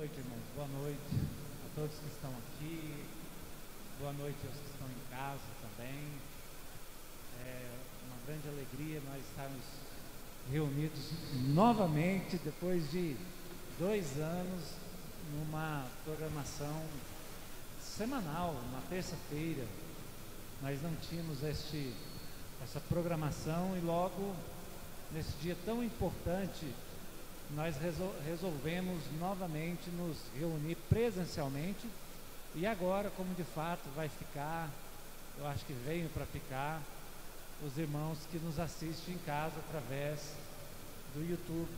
noite, irmãos. Boa noite a todos que estão aqui. Boa noite aos que estão em casa também. É uma grande alegria nós estarmos reunidos novamente depois de dois anos numa programação semanal, na terça-feira. Nós não tínhamos este, essa programação e logo nesse dia tão importante nós resol resolvemos novamente nos reunir presencialmente e agora, como de fato vai ficar, eu acho que veio para ficar, os irmãos que nos assistem em casa através do YouTube.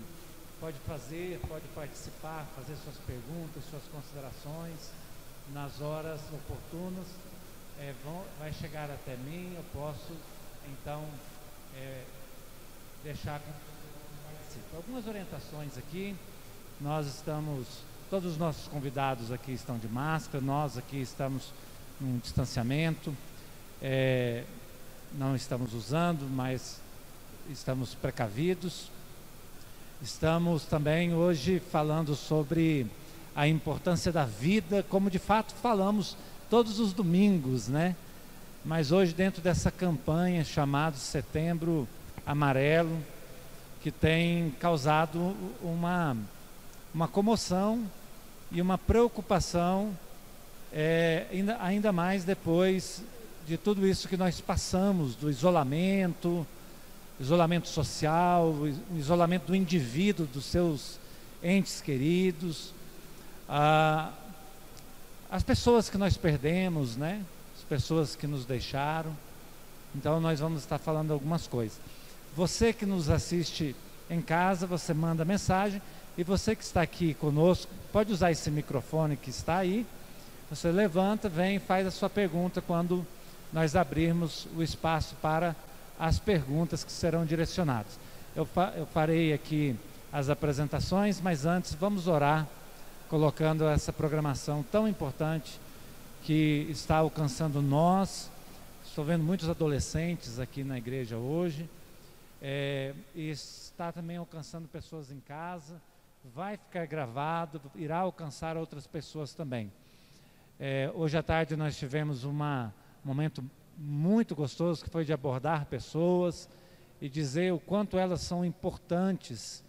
Pode fazer, pode participar, fazer suas perguntas, suas considerações nas horas oportunas. É, vão, vai chegar até mim, eu posso então é, deixar com Algumas orientações aqui. Nós estamos, todos os nossos convidados aqui estão de máscara, nós aqui estamos num distanciamento. É, não estamos usando, mas estamos precavidos. Estamos também hoje falando sobre a importância da vida, como de fato falamos todos os domingos, né? Mas hoje, dentro dessa campanha chamada Setembro Amarelo, que tem causado uma, uma comoção e uma preocupação, é, ainda, ainda mais depois de tudo isso que nós passamos, do isolamento, isolamento social, isolamento do indivíduo, dos seus entes queridos, as pessoas que nós perdemos, né? As pessoas que nos deixaram. Então nós vamos estar falando algumas coisas. Você que nos assiste em casa, você manda mensagem. E você que está aqui conosco, pode usar esse microfone que está aí. Você levanta, vem e faz a sua pergunta quando nós abrirmos o espaço para as perguntas que serão direcionadas. Eu, fa eu farei aqui as apresentações, mas antes vamos orar, colocando essa programação tão importante que está alcançando nós. Estou vendo muitos adolescentes aqui na igreja hoje é, está também alcançando pessoas em casa, vai ficar gravado, irá alcançar outras pessoas também. É, hoje à tarde nós tivemos uma, um momento muito gostoso que foi de abordar pessoas e dizer o quanto elas são importantes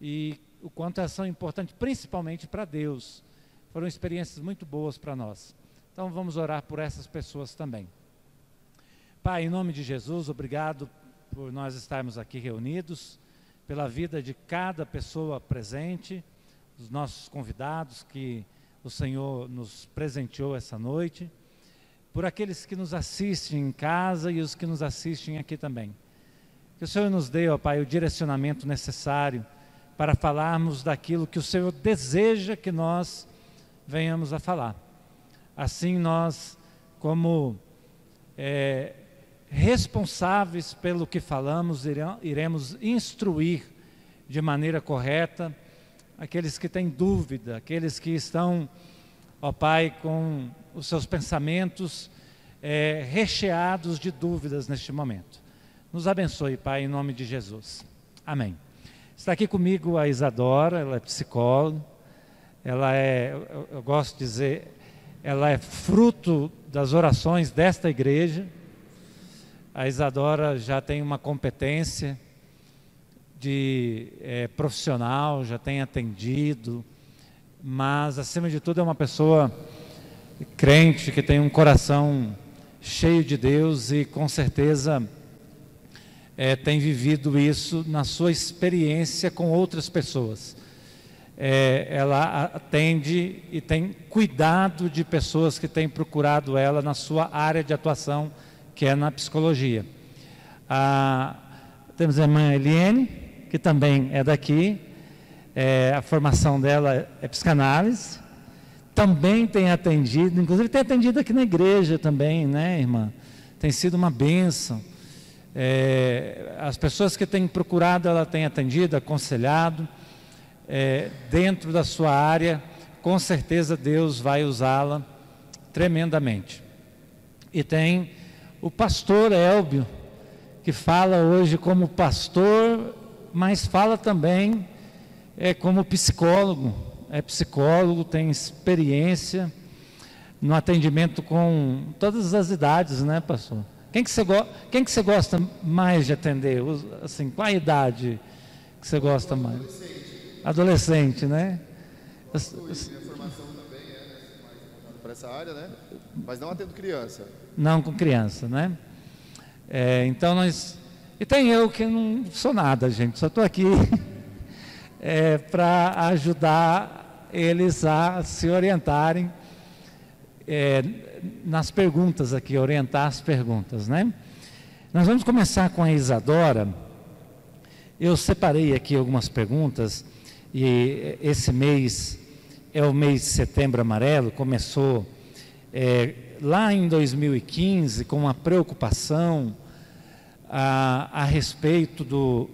e o quanto elas são importantes principalmente para Deus. Foram experiências muito boas para nós. Então vamos orar por essas pessoas também. Pai, em nome de Jesus, obrigado por nós estarmos aqui reunidos, pela vida de cada pessoa presente, dos nossos convidados que o Senhor nos presenteou essa noite, por aqueles que nos assistem em casa e os que nos assistem aqui também. Que o Senhor nos dê, ó Pai, o direcionamento necessário para falarmos daquilo que o Senhor deseja que nós venhamos a falar. Assim nós, como é, responsáveis pelo que falamos, iremos instruir de maneira correta aqueles que têm dúvida, aqueles que estão, ó Pai, com os seus pensamentos é, recheados de dúvidas neste momento. Nos abençoe, Pai, em nome de Jesus. Amém. Está aqui comigo a Isadora, ela é psicóloga, ela é, eu, eu gosto de dizer, ela é fruto das orações desta igreja, a Isadora já tem uma competência de é, profissional, já tem atendido, mas acima de tudo é uma pessoa crente que tem um coração cheio de Deus e com certeza é, tem vivido isso na sua experiência com outras pessoas. É, ela atende e tem cuidado de pessoas que têm procurado ela na sua área de atuação que é na psicologia. Ah, temos a irmã Eliane, que também é daqui, é, a formação dela é psicanálise, também tem atendido, inclusive tem atendido aqui na igreja também, né, irmã? Tem sido uma bênção. É, as pessoas que têm procurado, ela tem atendido, aconselhado, é, dentro da sua área, com certeza Deus vai usá-la tremendamente. E tem o pastor Elbio, que fala hoje como pastor, mas fala também é, como psicólogo. é psicólogo, tem experiência no atendimento com todas as idades, né, pastor? Quem que você, go quem que você gosta mais de atender? Assim, qual a idade que você gosta mais? Adolescente. Adolescente, né? As... Minha formação também é mais para essa área, né? Mas não atendo criança. Não com criança, né? É, então nós. E tem eu que não sou nada, gente, só estou aqui é, para ajudar eles a se orientarem é, nas perguntas aqui, orientar as perguntas, né? Nós vamos começar com a Isadora. Eu separei aqui algumas perguntas e esse mês é o mês de setembro amarelo, começou é, lá em 2015 com uma preocupação a, a respeito do,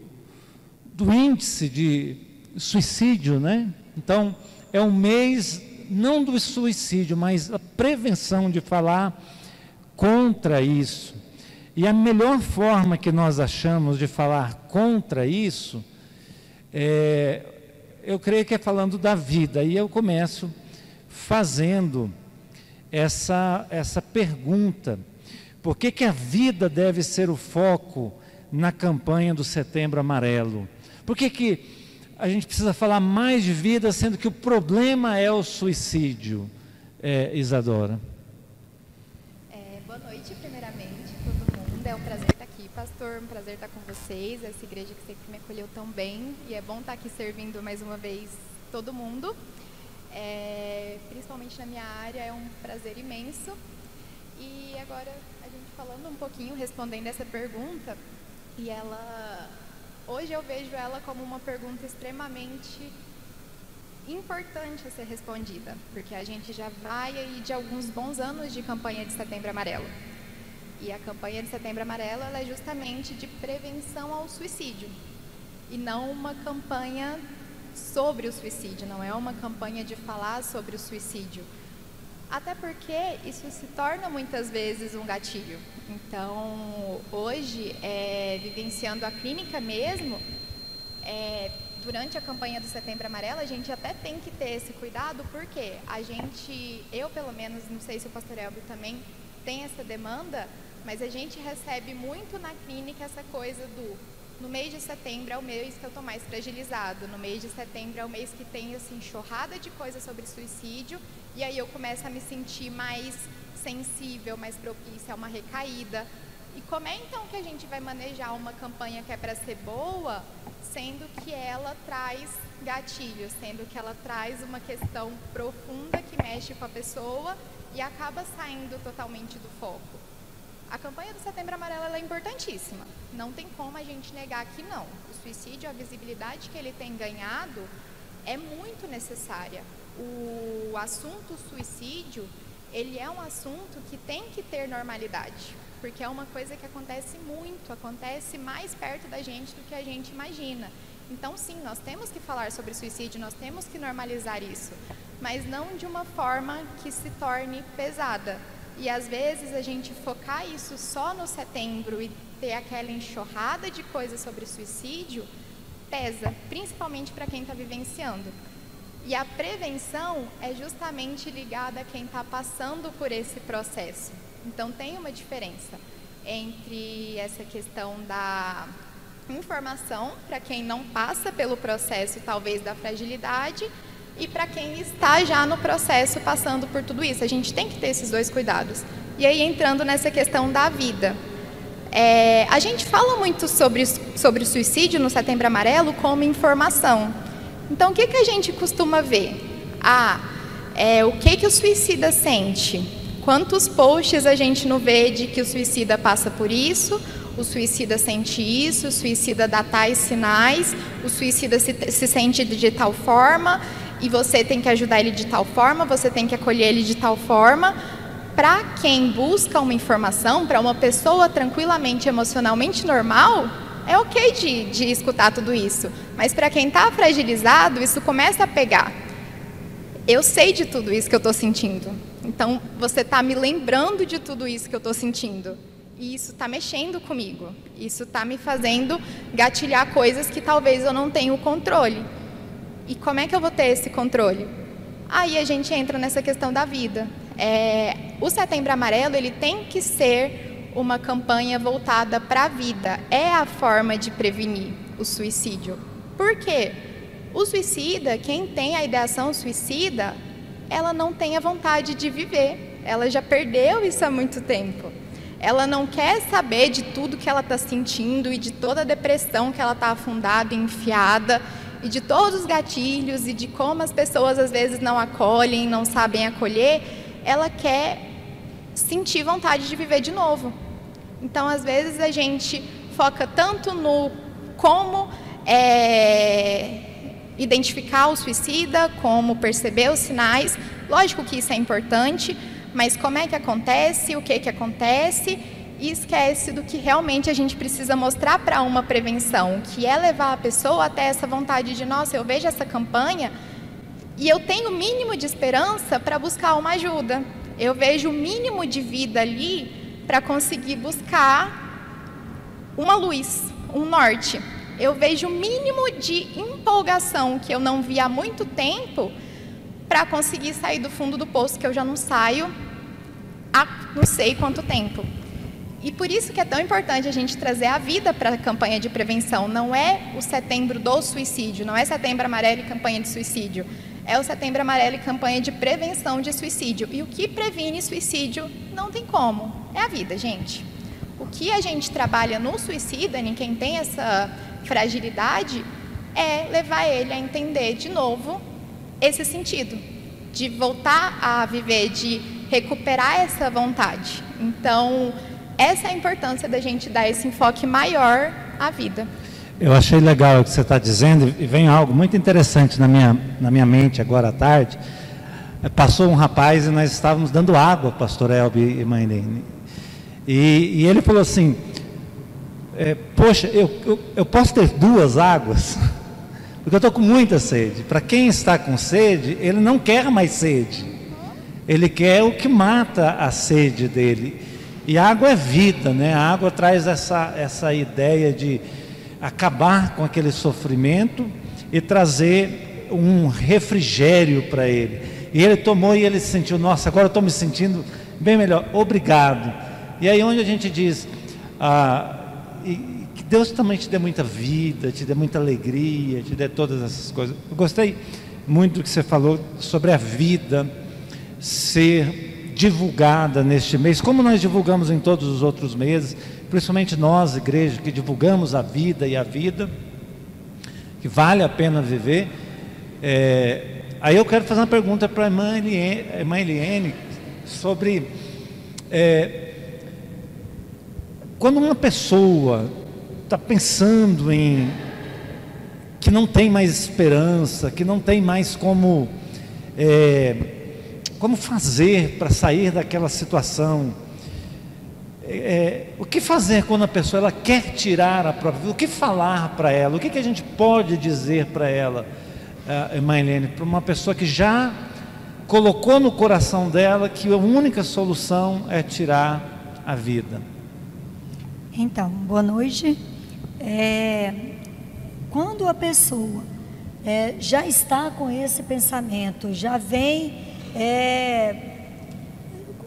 do índice de suicídio, né? Então, é um mês não do suicídio, mas a prevenção de falar contra isso. E a melhor forma que nós achamos de falar contra isso, é, eu creio que é falando da vida. E eu começo fazendo essa, essa pergunta: por que, que a vida deve ser o foco na campanha do Setembro Amarelo? Por que, que a gente precisa falar mais de vida, sendo que o problema é o suicídio, é, Isadora. É, boa noite, primeiramente, todo mundo. É um prazer estar aqui, pastor. Um prazer estar com vocês. Essa igreja que sempre me acolheu tão bem. E é bom estar aqui servindo mais uma vez todo mundo. É, principalmente na minha área, é um prazer imenso. E agora, a gente falando um pouquinho, respondendo essa pergunta, e ela hoje eu vejo ela como uma pergunta extremamente importante a ser respondida, porque a gente já vai aí de alguns bons anos de campanha de Setembro Amarelo. E a campanha de Setembro Amarelo é justamente de prevenção ao suicídio e não uma campanha sobre o suicídio, não é uma campanha de falar sobre o suicídio. Até porque isso se torna muitas vezes um gatilho. Então, hoje, é, vivenciando a clínica mesmo, é, durante a campanha do Setembro Amarelo, a gente até tem que ter esse cuidado, porque a gente, eu pelo menos, não sei se o pastor Elbio também tem essa demanda, mas a gente recebe muito na clínica essa coisa do no mês de setembro é o mês que eu estou mais fragilizado, no mês de setembro é o mês que tem assim enxurrada de coisas sobre suicídio e aí eu começo a me sentir mais sensível, mais propícia a uma recaída. E como é então que a gente vai manejar uma campanha que é para ser boa, sendo que ela traz gatilhos, sendo que ela traz uma questão profunda que mexe com a pessoa e acaba saindo totalmente do foco? A campanha do Setembro Amarelo é importantíssima. Não tem como a gente negar que não. O suicídio, a visibilidade que ele tem ganhado é muito necessária. O assunto suicídio, ele é um assunto que tem que ter normalidade, porque é uma coisa que acontece muito, acontece mais perto da gente do que a gente imagina. Então, sim, nós temos que falar sobre suicídio, nós temos que normalizar isso, mas não de uma forma que se torne pesada. E às vezes a gente focar isso só no setembro e ter aquela enxurrada de coisas sobre suicídio pesa, principalmente para quem está vivenciando. E a prevenção é justamente ligada a quem está passando por esse processo. Então tem uma diferença entre essa questão da informação para quem não passa pelo processo, talvez da fragilidade, e para quem está já no processo passando por tudo isso. A gente tem que ter esses dois cuidados. E aí, entrando nessa questão da vida. É, a gente fala muito sobre, sobre suicídio no Setembro Amarelo como informação. Então, o que, que a gente costuma ver? Ah, é, o que, que o suicida sente? Quantos posts a gente não vê de que o suicida passa por isso, o suicida sente isso, o suicida dá tais sinais, o suicida se, se sente de tal forma, e você tem que ajudar ele de tal forma, você tem que acolher ele de tal forma. Para quem busca uma informação, para uma pessoa tranquilamente, emocionalmente normal, é ok de, de escutar tudo isso. Mas para quem está fragilizado, isso começa a pegar. Eu sei de tudo isso que eu estou sentindo. Então, você está me lembrando de tudo isso que eu estou sentindo. E isso está mexendo comigo. Isso está me fazendo gatilhar coisas que talvez eu não tenha o controle. E como é que eu vou ter esse controle? Aí a gente entra nessa questão da vida. É, o Setembro Amarelo ele tem que ser uma campanha voltada para a vida. É a forma de prevenir o suicídio. Por quê? O suicida, quem tem a ideação suicida, ela não tem a vontade de viver. Ela já perdeu isso há muito tempo. Ela não quer saber de tudo que ela está sentindo e de toda a depressão que ela está afundada, enfiada, e de todos os gatilhos e de como as pessoas às vezes não acolhem, não sabem acolher. Ela quer sentir vontade de viver de novo. Então, às vezes, a gente foca tanto no como é, identificar o suicida, como perceber os sinais. Lógico que isso é importante, mas como é que acontece, o que, que acontece, e esquece do que realmente a gente precisa mostrar para uma prevenção, que é levar a pessoa até essa vontade de, nossa, eu vejo essa campanha e eu tenho o mínimo de esperança para buscar uma ajuda. Eu vejo o mínimo de vida ali para conseguir buscar uma luz, um norte. Eu vejo o mínimo de empolgação que eu não vi há muito tempo para conseguir sair do fundo do poço que eu já não saio há não sei quanto tempo. E por isso que é tão importante a gente trazer a vida para a campanha de prevenção. Não é o setembro do suicídio, não é setembro amarelo e campanha de suicídio. É o setembro amarelo e campanha de prevenção de suicídio. E o que previne suicídio não tem como. É a vida, gente. O que a gente trabalha no suicida, em quem tem essa fragilidade, é levar ele a entender de novo esse sentido, de voltar a viver, de recuperar essa vontade. Então, essa é a importância da gente dar esse enfoque maior à vida. Eu achei legal o que você está dizendo e vem algo muito interessante na minha, na minha mente agora à tarde. É, passou um rapaz e nós estávamos dando água, pastor Elbi e mãe Nene. E, e ele falou assim, é, poxa, eu, eu, eu posso ter duas águas? Porque eu estou com muita sede. Para quem está com sede, ele não quer mais sede. Ele quer o que mata a sede dele. E a água é vida, né? A água traz essa, essa ideia de acabar com aquele sofrimento e trazer um refrigério para ele. E ele tomou e ele se sentiu, nossa, agora eu estou me sentindo bem melhor, obrigado. E aí onde a gente diz, ah, que Deus também te dê muita vida, te dê muita alegria, te dê todas essas coisas. Eu gostei muito do que você falou sobre a vida ser divulgada neste mês, como nós divulgamos em todos os outros meses, principalmente nós, igreja, que divulgamos a vida e a vida, que vale a pena viver. É, aí eu quero fazer uma pergunta para a irmã Eliane, sobre é, quando uma pessoa está pensando em que não tem mais esperança, que não tem mais como é, como fazer para sair daquela situação? É, é, o que fazer quando a pessoa ela quer tirar a própria vida? O que falar para ela? O que, que a gente pode dizer para ela, uh, Mailene, para uma pessoa que já colocou no coração dela que a única solução é tirar a vida? Então, boa noite. É, quando a pessoa é, já está com esse pensamento, já vem é,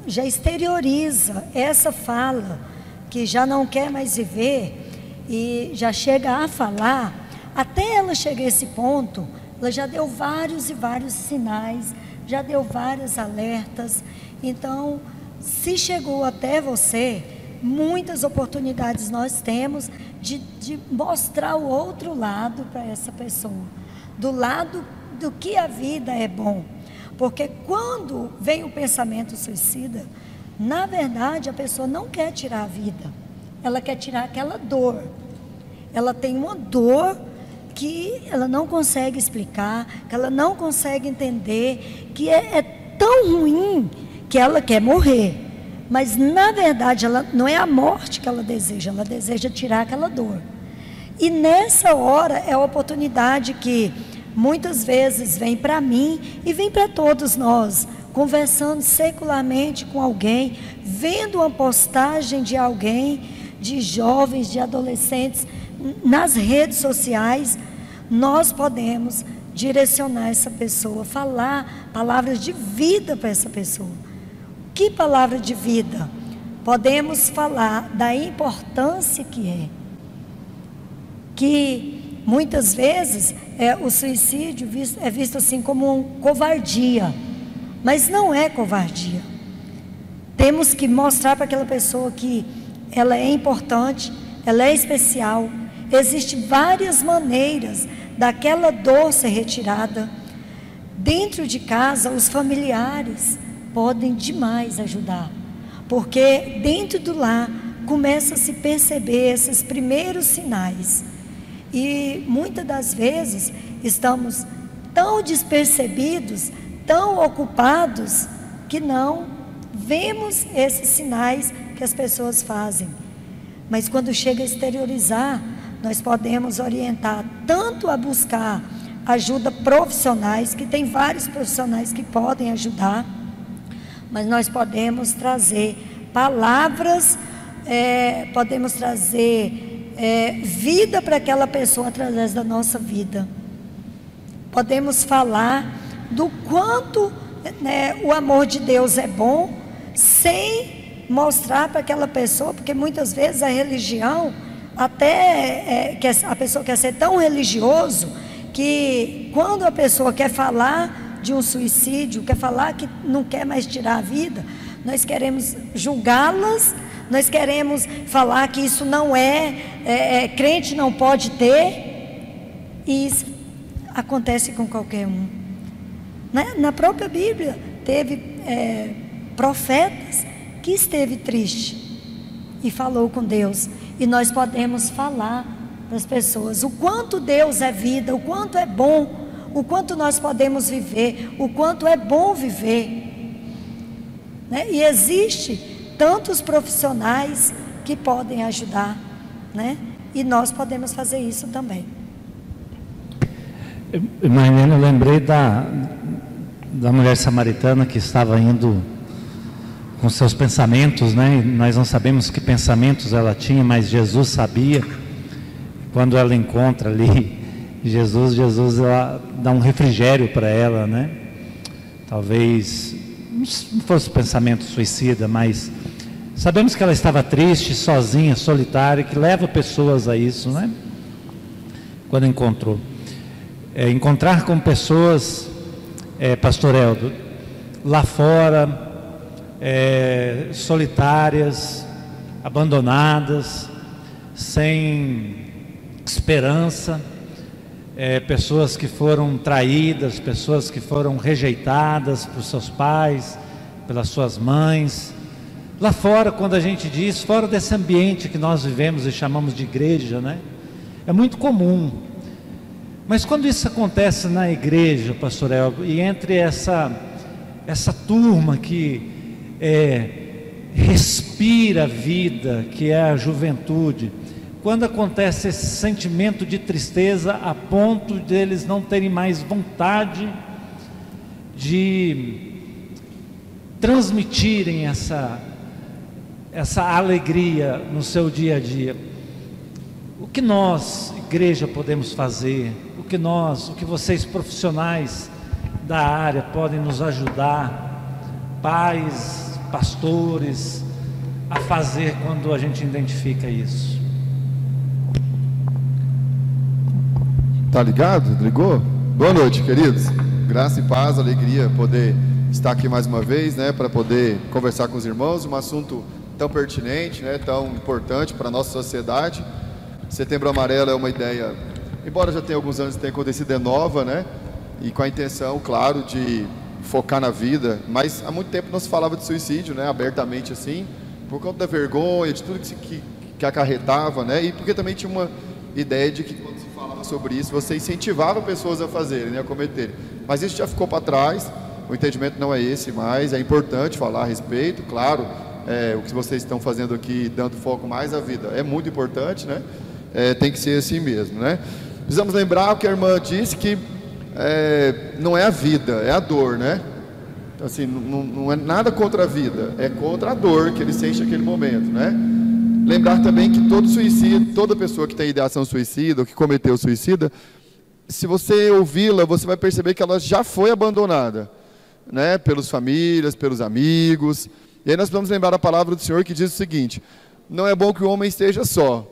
já exterioriza essa fala, que já não quer mais viver, e já chega a falar, até ela chegar a esse ponto, ela já deu vários e vários sinais, já deu vários alertas. Então, se chegou até você, muitas oportunidades nós temos de, de mostrar o outro lado para essa pessoa, do lado do que a vida é bom. Porque quando vem o pensamento suicida, na verdade a pessoa não quer tirar a vida, ela quer tirar aquela dor. Ela tem uma dor que ela não consegue explicar, que ela não consegue entender, que é, é tão ruim que ela quer morrer. Mas na verdade ela não é a morte que ela deseja, ela deseja tirar aquela dor. E nessa hora é a oportunidade que muitas vezes vem para mim e vem para todos nós, conversando secularmente com alguém, vendo uma postagem de alguém, de jovens, de adolescentes, nas redes sociais, nós podemos direcionar essa pessoa, falar palavras de vida para essa pessoa. Que palavra de vida? Podemos falar da importância que é. Que muitas vezes é, o suicídio visto, é visto assim como covardia, mas não é covardia. Temos que mostrar para aquela pessoa que ela é importante, ela é especial. Existem várias maneiras daquela dor ser retirada. Dentro de casa, os familiares podem demais ajudar, porque dentro do lar começa a se perceber esses primeiros sinais. E muitas das vezes estamos tão despercebidos, tão ocupados, que não vemos esses sinais que as pessoas fazem. Mas quando chega a exteriorizar, nós podemos orientar tanto a buscar ajuda profissionais, que tem vários profissionais que podem ajudar, mas nós podemos trazer palavras, é, podemos trazer é, vida para aquela pessoa através da nossa vida. Podemos falar do quanto né, o amor de Deus é bom, sem mostrar para aquela pessoa, porque muitas vezes a religião até é, a pessoa quer ser tão religioso que quando a pessoa quer falar de um suicídio, quer falar que não quer mais tirar a vida, nós queremos julgá-las, nós queremos falar que isso não é, é, é, crente não pode ter, e isso acontece com qualquer um. Né? Na própria Bíblia teve é, profetas que esteve triste e falou com Deus e nós podemos falar para as pessoas o quanto Deus é vida, o quanto é bom, o quanto nós podemos viver, o quanto é bom viver. Né? E existe tantos profissionais que podem ajudar, né? E nós podemos fazer isso também. Marlene, eu lembrei da, da mulher samaritana que estava indo com seus pensamentos, né? Nós não sabemos que pensamentos ela tinha, mas Jesus sabia. Quando ela encontra ali Jesus, Jesus ela dá um refrigério para ela, né? Talvez não fosse pensamento suicida, mas sabemos que ela estava triste, sozinha, solitária, que leva pessoas a isso, né? Quando encontrou. É, encontrar com pessoas, é, Pastor Eldo, lá fora, é, solitárias, abandonadas, sem esperança, é, pessoas que foram traídas, pessoas que foram rejeitadas por seus pais, pelas suas mães. Lá fora, quando a gente diz, fora desse ambiente que nós vivemos e chamamos de igreja, né? É muito comum. Mas quando isso acontece na igreja, pastor Elgo, e entre essa, essa turma que é, respira a vida, que é a juventude, quando acontece esse sentimento de tristeza a ponto deles não terem mais vontade de transmitirem essa, essa alegria no seu dia a dia. O que nós, igreja, podemos fazer? O que nós, o que vocês profissionais da área podem nos ajudar? Pais, pastores a fazer quando a gente identifica isso? Tá ligado? Ligou? Boa noite, queridos. Graça e paz, alegria poder estar aqui mais uma vez, né, para poder conversar com os irmãos, um assunto tão pertinente, né, tão importante para a nossa sociedade. Setembro Amarelo é uma ideia, embora já tenha alguns anos que tenha acontecido, é nova, né, e com a intenção, claro, de focar na vida, mas há muito tempo não se falava de suicídio, né, abertamente assim, por conta da vergonha, de tudo que, se, que, que acarretava, né, e porque também tinha uma ideia de que quando se falava sobre isso, você incentivava pessoas a fazerem, né, a cometerem. Mas isso já ficou para trás, o entendimento não é esse mais, é importante falar a respeito, claro, é, o que vocês estão fazendo aqui, dando foco mais à vida, é muito importante, né, é, tem que ser assim mesmo, né. Precisamos lembrar o que a irmã disse, que é, não é a vida, é a dor, né? Assim, não, não, é nada contra a vida, é contra a dor que ele sente naquele momento, né? Lembrar também que todo suicídio, toda pessoa que tem ideação suicida ou que cometeu suicida, se você ouvi-la, você vai perceber que ela já foi abandonada, né? Pelas famílias, pelos amigos. E aí nós vamos lembrar a palavra do Senhor que diz o seguinte: não é bom que o homem esteja só.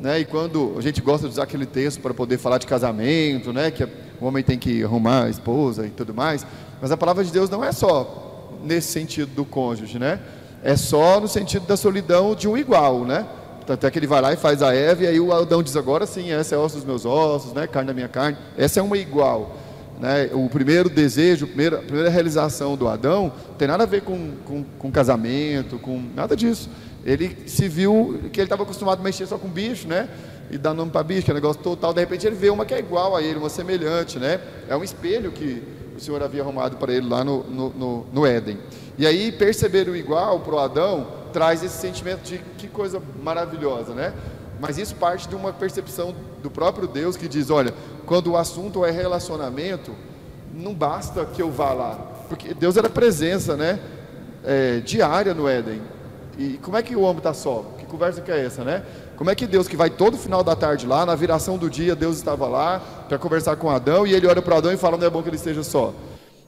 Né? E quando a gente gosta de usar aquele texto para poder falar de casamento, né? que o homem tem que arrumar a esposa e tudo mais, mas a palavra de Deus não é só nesse sentido do cônjuge, né? É só no sentido da solidão de um igual, né? Tanto é que ele vai lá e faz a Eva, e aí o Adão diz agora sim, essa é osso dos meus ossos, né? carne da minha carne. Essa é uma igual. Né? O primeiro desejo, a primeira, a primeira realização do Adão, tem nada a ver com, com, com casamento, com nada disso. Ele se viu que ele estava acostumado a mexer só com bicho, né? E dar nome para bicho, que é um negócio total. De repente ele vê uma que é igual a ele, uma semelhante, né? É um espelho que o Senhor havia arrumado para ele lá no, no, no, no Éden. E aí perceber o igual para o Adão traz esse sentimento de que coisa maravilhosa, né? Mas isso parte de uma percepção do próprio Deus que diz: olha, quando o assunto é relacionamento, não basta que eu vá lá, porque Deus era presença, né? É, diária no Éden. E como é que o homem está só? Que conversa que é essa, né? Como é que Deus, que vai todo final da tarde lá, na viração do dia, Deus estava lá para conversar com Adão e ele olha para Adão e fala: não é bom que ele esteja só.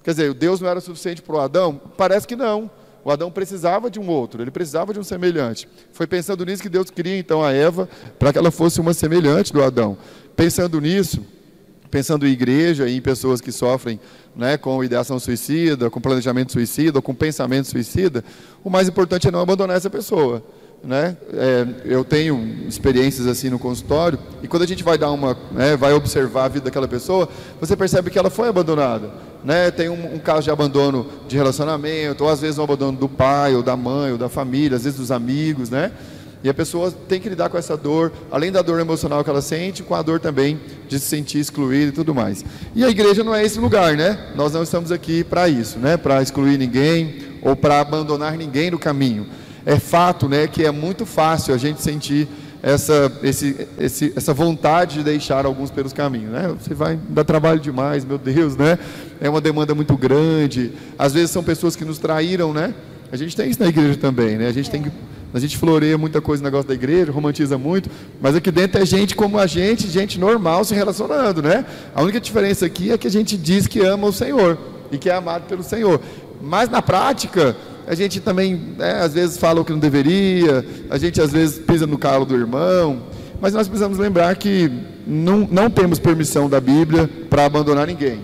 Quer dizer, Deus não era suficiente para o Adão? Parece que não. O Adão precisava de um outro, ele precisava de um semelhante. Foi pensando nisso que Deus queria então a Eva para que ela fosse uma semelhante do Adão. Pensando nisso, pensando em igreja e em pessoas que sofrem né, com ideação suicida, com planejamento suicida, com pensamento suicida, o mais importante é não abandonar essa pessoa. Né? É, eu tenho experiências assim no consultório e quando a gente vai dar uma, né, vai observar a vida daquela pessoa, você percebe que ela foi abandonada. Né? Tem um, um, caso de abandono de relacionamento, ou às vezes um abandono do pai, ou da mãe, ou da família, às vezes dos amigos, né? E a pessoa tem que lidar com essa dor, além da dor emocional que ela sente, com a dor também de se sentir excluída e tudo mais. E a igreja não é esse lugar, né? Nós não estamos aqui para isso, né? Para excluir ninguém ou para abandonar ninguém no caminho. É fato, né, que é muito fácil a gente sentir essa, esse, esse, essa vontade de deixar alguns pelos caminhos, né? Você vai dar trabalho demais, meu Deus, né? É uma demanda muito grande. Às vezes são pessoas que nos traíram, né? A gente tem isso na igreja também, né? A gente tem que a gente floreia muita coisa no negócio da igreja, romantiza muito, mas aqui dentro é gente como a gente, gente normal se relacionando, né? A única diferença aqui é que a gente diz que ama o Senhor e que é amado pelo Senhor. Mas na prática, a gente também, né, às vezes, fala o que não deveria, a gente às vezes pisa no calo do irmão, mas nós precisamos lembrar que não, não temos permissão da Bíblia para abandonar ninguém.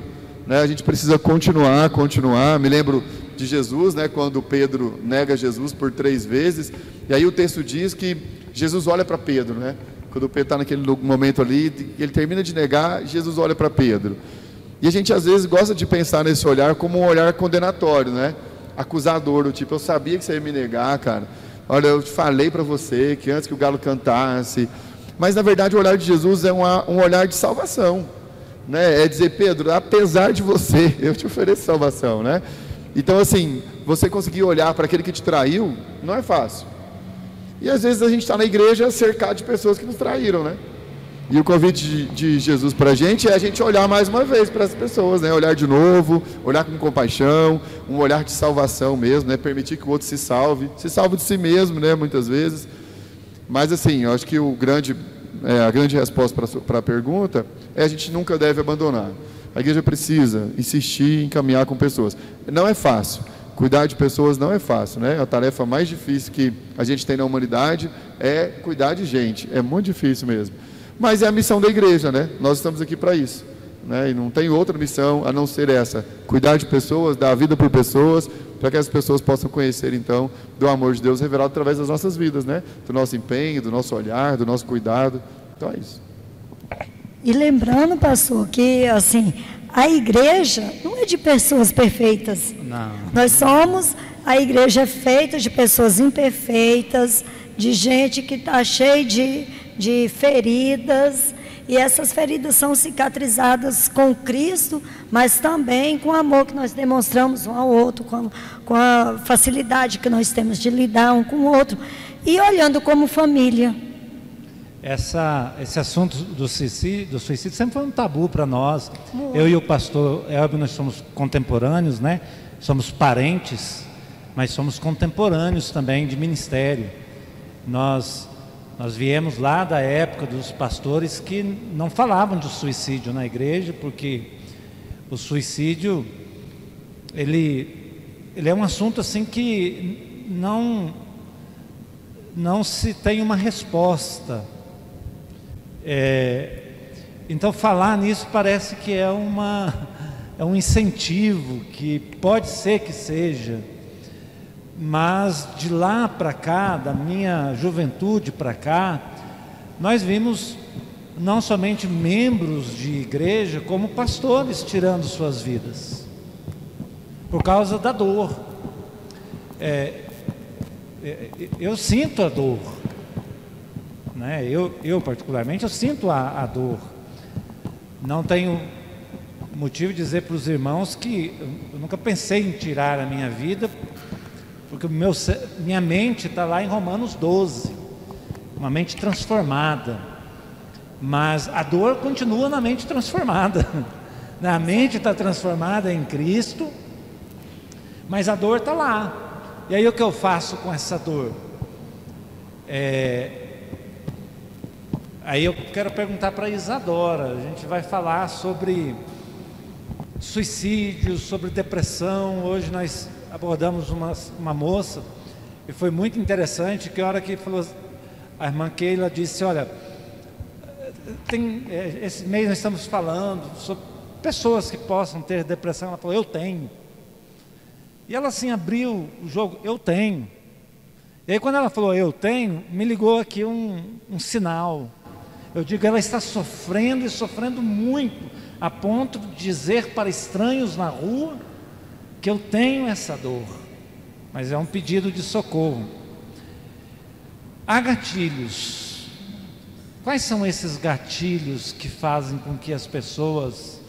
Né? A gente precisa continuar, continuar. Me lembro de Jesus, né, quando Pedro nega Jesus por três vezes, e aí o texto diz que Jesus olha para Pedro, né? Quando Pedro está naquele momento ali, ele termina de negar, Jesus olha para Pedro. E a gente às vezes gosta de pensar nesse olhar como um olhar condenatório, né? Acusador, do tipo, eu sabia que você ia me negar, cara. Olha, eu falei para você que antes que o galo cantasse. Mas na verdade o olhar de Jesus é uma, um olhar de salvação. Né? É dizer, Pedro, apesar de você, eu te ofereço salvação, né? Então, assim, você conseguir olhar para aquele que te traiu, não é fácil. E às vezes a gente está na igreja cercado de pessoas que nos traíram, né? E o convite de, Jesus para a gente é a gente olhar mais uma vez para as pessoas, né? Olhar de novo, olhar com compaixão, um olhar de salvação mesmo, né? Permitir que o outro se salve, se salve de si mesmo, né? Muitas vezes. Mas assim, eu acho que o grande, é, a grande resposta para a pergunta é a gente nunca deve abandonar. A igreja precisa insistir em caminhar com pessoas. Não é fácil. Cuidar de pessoas não é fácil, né? A tarefa mais difícil que a gente tem na humanidade é cuidar de gente. É muito difícil mesmo. Mas é a missão da igreja, né? Nós estamos aqui para isso. Né? E não tem outra missão a não ser essa: cuidar de pessoas, dar a vida por pessoas, para que as pessoas possam conhecer então do amor de Deus revelado através das nossas vidas, né? Do nosso empenho, do nosso olhar, do nosso cuidado. Então é isso. E lembrando, pastor, que assim, a igreja não é de pessoas perfeitas. Não. Nós somos, a igreja é feita de pessoas imperfeitas, de gente que está cheia de, de feridas. E essas feridas são cicatrizadas com Cristo, mas também com o amor que nós demonstramos um ao outro, com, com a facilidade que nós temos de lidar um com o outro. E olhando como família. Essa, esse assunto do suicídio, do suicídio sempre foi um tabu para nós. Eu e o pastor Elber, nós somos contemporâneos, né? Somos parentes, mas somos contemporâneos também de ministério. Nós Nós viemos lá da época dos pastores que não falavam de suicídio na igreja, porque o suicídio ele, ele é um assunto assim que não não se tem uma resposta. É, então falar nisso parece que é uma é um incentivo que pode ser que seja mas de lá para cá, da minha juventude para cá, nós vimos não somente membros de igreja, como pastores tirando suas vidas, por causa da dor. É, é, eu sinto a dor, né? eu, eu particularmente, eu sinto a, a dor. Não tenho motivo de dizer para os irmãos que eu nunca pensei em tirar a minha vida porque meu, minha mente está lá em Romanos 12, uma mente transformada. Mas a dor continua na mente transformada. A mente está transformada em Cristo, mas a dor está lá. E aí o que eu faço com essa dor? É, aí eu quero perguntar para Isadora. A gente vai falar sobre suicídio, sobre depressão. Hoje nós abordamos uma, uma moça e foi muito interessante que a hora que falou, a irmã Keila disse, olha, tem, é, esse mês nós estamos falando sobre pessoas que possam ter depressão, ela falou, eu tenho. E ela assim abriu o jogo, eu tenho. E aí quando ela falou, eu tenho, me ligou aqui um, um sinal. Eu digo, ela está sofrendo e sofrendo muito, a ponto de dizer para estranhos na rua que eu tenho essa dor, mas é um pedido de socorro. Há gatilhos. Quais são esses gatilhos que fazem com que as pessoas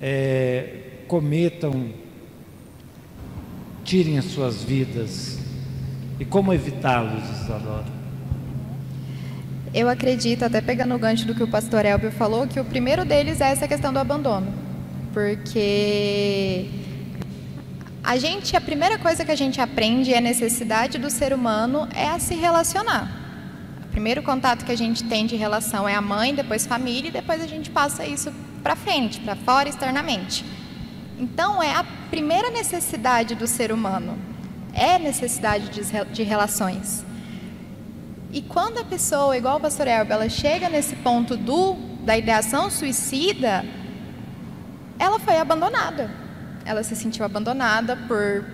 é, cometam, tirem as suas vidas? E como evitá-los, Isadora? Eu acredito, até pegando o gancho do que o pastor Elbio falou, que o primeiro deles é essa questão do abandono. Porque a gente, a primeira coisa que a gente aprende é a necessidade do ser humano é a se relacionar. O primeiro contato que a gente tem de relação é a mãe, depois família, e depois a gente passa isso para frente, para fora, externamente. Então, é a primeira necessidade do ser humano, é necessidade de, de relações. E quando a pessoa, igual o pastor Elber, ela chega nesse ponto do, da ideação suicida, ela foi abandonada ela se sentiu abandonada por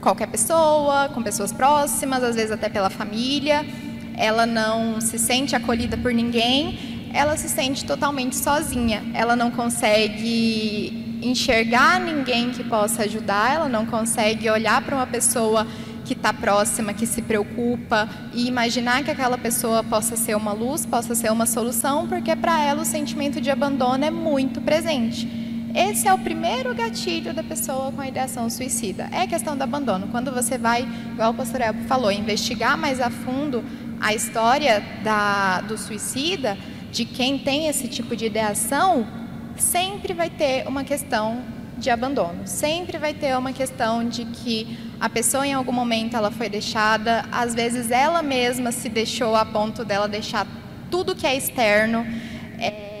qualquer pessoa, com pessoas próximas, às vezes até pela família. Ela não se sente acolhida por ninguém, ela se sente totalmente sozinha. Ela não consegue enxergar ninguém que possa ajudar, ela não consegue olhar para uma pessoa que está próxima, que se preocupa e imaginar que aquela pessoa possa ser uma luz, possa ser uma solução, porque para ela o sentimento de abandono é muito presente. Esse é o primeiro gatilho da pessoa com a ideação suicida. É questão do abandono. Quando você vai, igual o pastor Elbo falou, investigar mais a fundo a história da, do suicida, de quem tem esse tipo de ideação, sempre vai ter uma questão de abandono. Sempre vai ter uma questão de que a pessoa em algum momento ela foi deixada, às vezes ela mesma se deixou a ponto dela deixar tudo que é externo. É,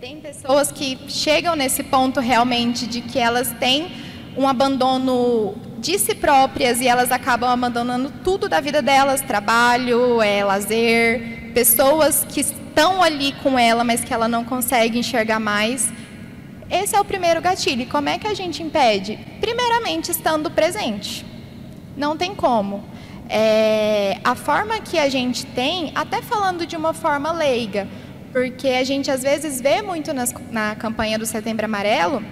tem pessoas que chegam nesse ponto realmente de que elas têm um abandono de si próprias e elas acabam abandonando tudo da vida delas, trabalho, é, lazer, pessoas que estão ali com ela, mas que ela não consegue enxergar mais. Esse é o primeiro gatilho. E como é que a gente impede? Primeiramente, estando presente. Não tem como. É, a forma que a gente tem, até falando de uma forma leiga, porque a gente às vezes vê muito nas, na campanha do Setembro Amarelo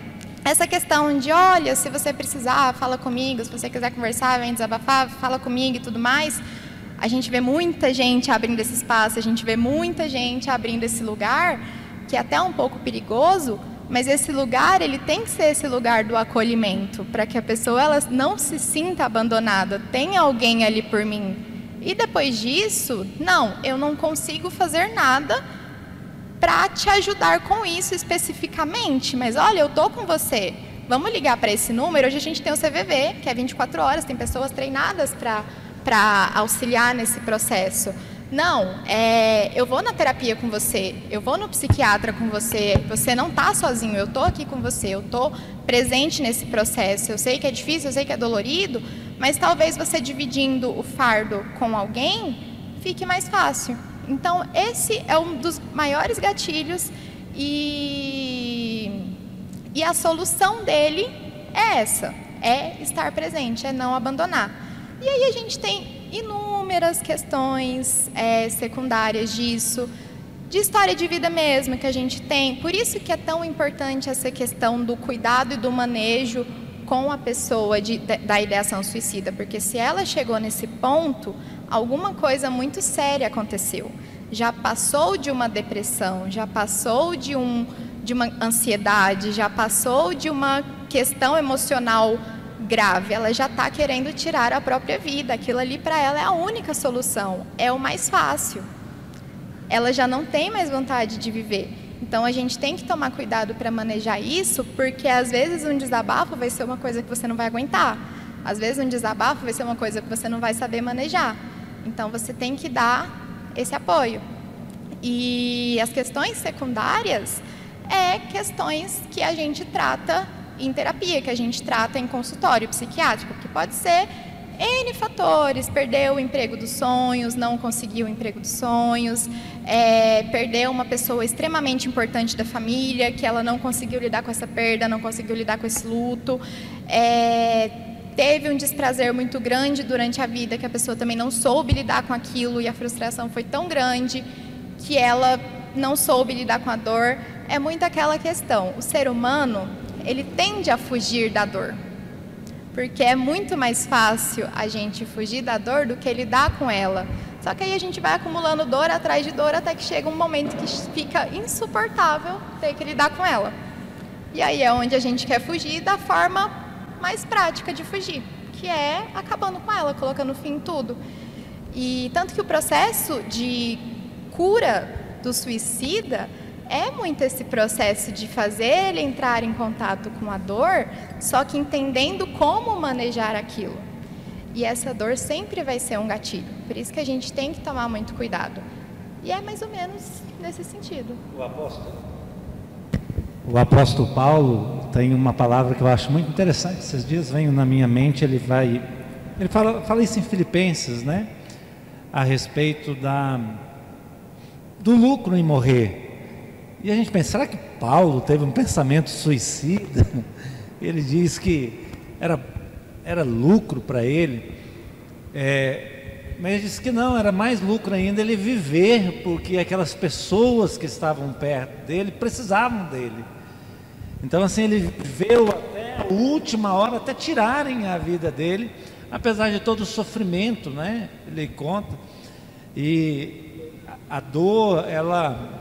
essa questão de, olha, se você precisar, fala comigo, se você quiser conversar, vem desabafar, fala comigo e tudo mais. A gente vê muita gente abrindo esse espaço, a gente vê muita gente abrindo esse lugar, que é até um pouco perigoso, mas esse lugar, ele tem que ser esse lugar do acolhimento, para que a pessoa ela não se sinta abandonada, tem alguém ali por mim. E depois disso, não, eu não consigo fazer nada para te ajudar com isso especificamente. Mas olha, eu tô com você. Vamos ligar para esse número. Hoje a gente tem o CVV, que é 24 horas, tem pessoas treinadas para auxiliar nesse processo. Não, é, eu vou na terapia com você, eu vou no psiquiatra com você, você não está sozinho, eu estou aqui com você, eu estou presente nesse processo. Eu sei que é difícil, eu sei que é dolorido, mas talvez você dividindo o fardo com alguém fique mais fácil. Então, esse é um dos maiores gatilhos e, e a solução dele é essa: é estar presente, é não abandonar. E aí a gente tem inúmeras questões é, secundárias disso, de história de vida mesmo que a gente tem. Por isso que é tão importante essa questão do cuidado e do manejo com a pessoa de, da ideação suicida, porque se ela chegou nesse ponto, alguma coisa muito séria aconteceu. Já passou de uma depressão, já passou de, um, de uma ansiedade, já passou de uma questão emocional grave, ela já está querendo tirar a própria vida. Aquilo ali para ela é a única solução, é o mais fácil. Ela já não tem mais vontade de viver. Então a gente tem que tomar cuidado para manejar isso, porque às vezes um desabafo vai ser uma coisa que você não vai aguentar. Às vezes um desabafo vai ser uma coisa que você não vai saber manejar. Então você tem que dar esse apoio. E as questões secundárias é questões que a gente trata em terapia, que a gente trata em consultório psiquiátrico, que pode ser N fatores, perdeu o emprego dos sonhos, não conseguiu o emprego dos sonhos, é, perdeu uma pessoa extremamente importante da família, que ela não conseguiu lidar com essa perda, não conseguiu lidar com esse luto, é, teve um desprazer muito grande durante a vida, que a pessoa também não soube lidar com aquilo e a frustração foi tão grande que ela não soube lidar com a dor. É muito aquela questão, o ser humano, ele tende a fugir da dor. Porque é muito mais fácil a gente fugir da dor do que lidar com ela. Só que aí a gente vai acumulando dor atrás de dor até que chega um momento que fica insuportável ter que lidar com ela. E aí é onde a gente quer fugir da forma mais prática de fugir, que é acabando com ela, colocando fim em tudo. E tanto que o processo de cura do suicida é muito esse processo de fazer ele entrar em contato com a dor, só que entendendo como manejar aquilo. E essa dor sempre vai ser um gatilho. Por isso que a gente tem que tomar muito cuidado. E é mais ou menos nesse sentido. O apóstolo, o apóstolo Paulo tem uma palavra que eu acho muito interessante. Esses dias vem na minha mente, ele vai. Ele fala, fala isso em Filipenses, né? A respeito da, do lucro em morrer. E a gente pensa, será que Paulo teve um pensamento suicida? Ele diz que era, era lucro para ele. É, mas ele disse que não, era mais lucro ainda ele viver, porque aquelas pessoas que estavam perto dele precisavam dele. Então, assim, ele viveu até a última hora, até tirarem a vida dele, apesar de todo o sofrimento, né? Ele conta. E a dor, ela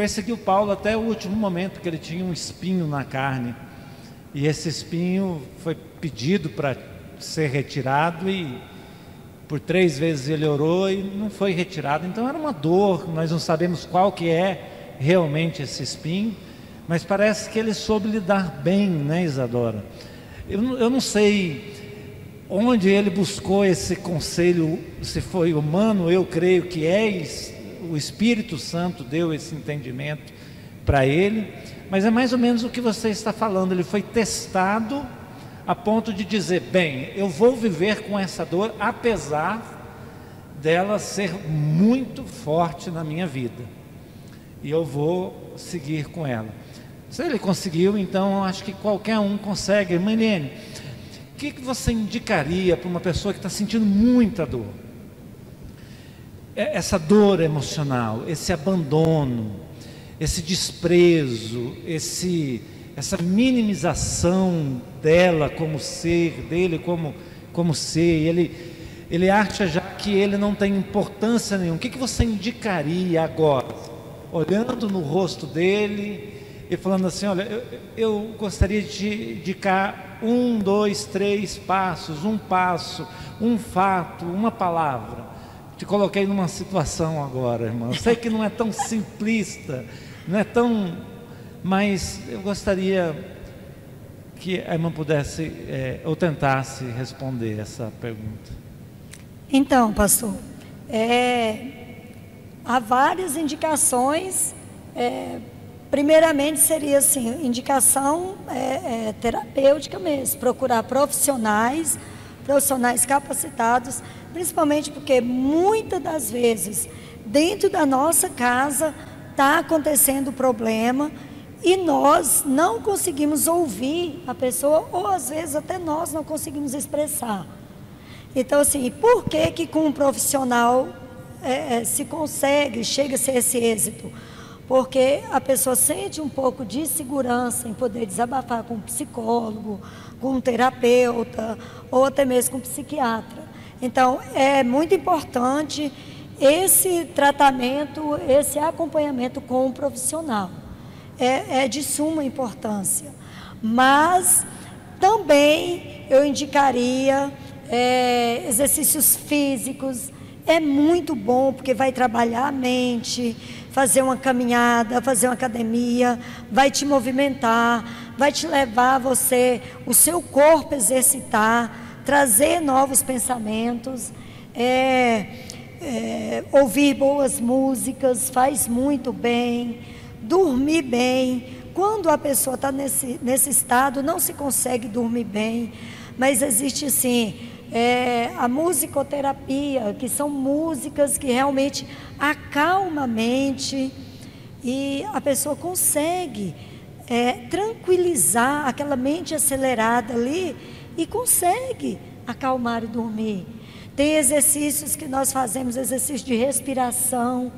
perseguiu Paulo até o último momento, que ele tinha um espinho na carne. E esse espinho foi pedido para ser retirado e por três vezes ele orou e não foi retirado. Então era uma dor, nós não sabemos qual que é realmente esse espinho, mas parece que ele soube lidar bem, né, Isadora? Eu, eu não sei onde ele buscou esse conselho, se foi humano, eu creio que é o Espírito Santo deu esse entendimento para ele, mas é mais ou menos o que você está falando. Ele foi testado a ponto de dizer: bem, eu vou viver com essa dor, apesar dela ser muito forte na minha vida, e eu vou seguir com ela. Se ele conseguiu, então acho que qualquer um consegue. Manene, o que, que você indicaria para uma pessoa que está sentindo muita dor? É, essa dor emocional, esse abandono, esse desprezo, esse, essa minimização dela como ser, dele como, como ser, ele, ele acha já que ele não tem importância nenhuma. O que, que você indicaria agora? Olhando no rosto dele e falando assim: olha, eu, eu gostaria de indicar um, dois, três passos, um passo, um fato, uma palavra te coloquei numa situação agora, irmão. Sei que não é tão simplista, não é tão. Mas eu gostaria que a irmã pudesse é, ou tentasse responder essa pergunta. Então, pastor, É, há várias indicações. É, primeiramente seria assim, indicação é, é, terapêutica mesmo, procurar profissionais, profissionais capacitados, principalmente porque muitas das vezes dentro da nossa casa está acontecendo o problema e nós não conseguimos ouvir a pessoa, ou às vezes até nós não conseguimos expressar. Então, assim, por que que com um profissional é, é, se consegue, chega-se a esse êxito? Porque a pessoa sente um pouco de segurança em poder desabafar com um psicólogo, com um terapeuta, ou até mesmo com um psiquiatra. Então, é muito importante esse tratamento, esse acompanhamento com um profissional é, é de suma importância. Mas também eu indicaria é, exercícios físicos. É muito bom porque vai trabalhar a mente, fazer uma caminhada, fazer uma academia, vai te movimentar, vai te levar você, o seu corpo exercitar, trazer novos pensamentos. É, é, ouvir boas músicas faz muito bem dormir bem. Quando a pessoa está nesse, nesse estado, não se consegue dormir bem, mas existe sim é, a musicoterapia, que são músicas que realmente acalmam a mente e a pessoa consegue é, tranquilizar aquela mente acelerada ali e consegue acalmar e dormir. Tem exercícios que nós fazemos, exercício de respiração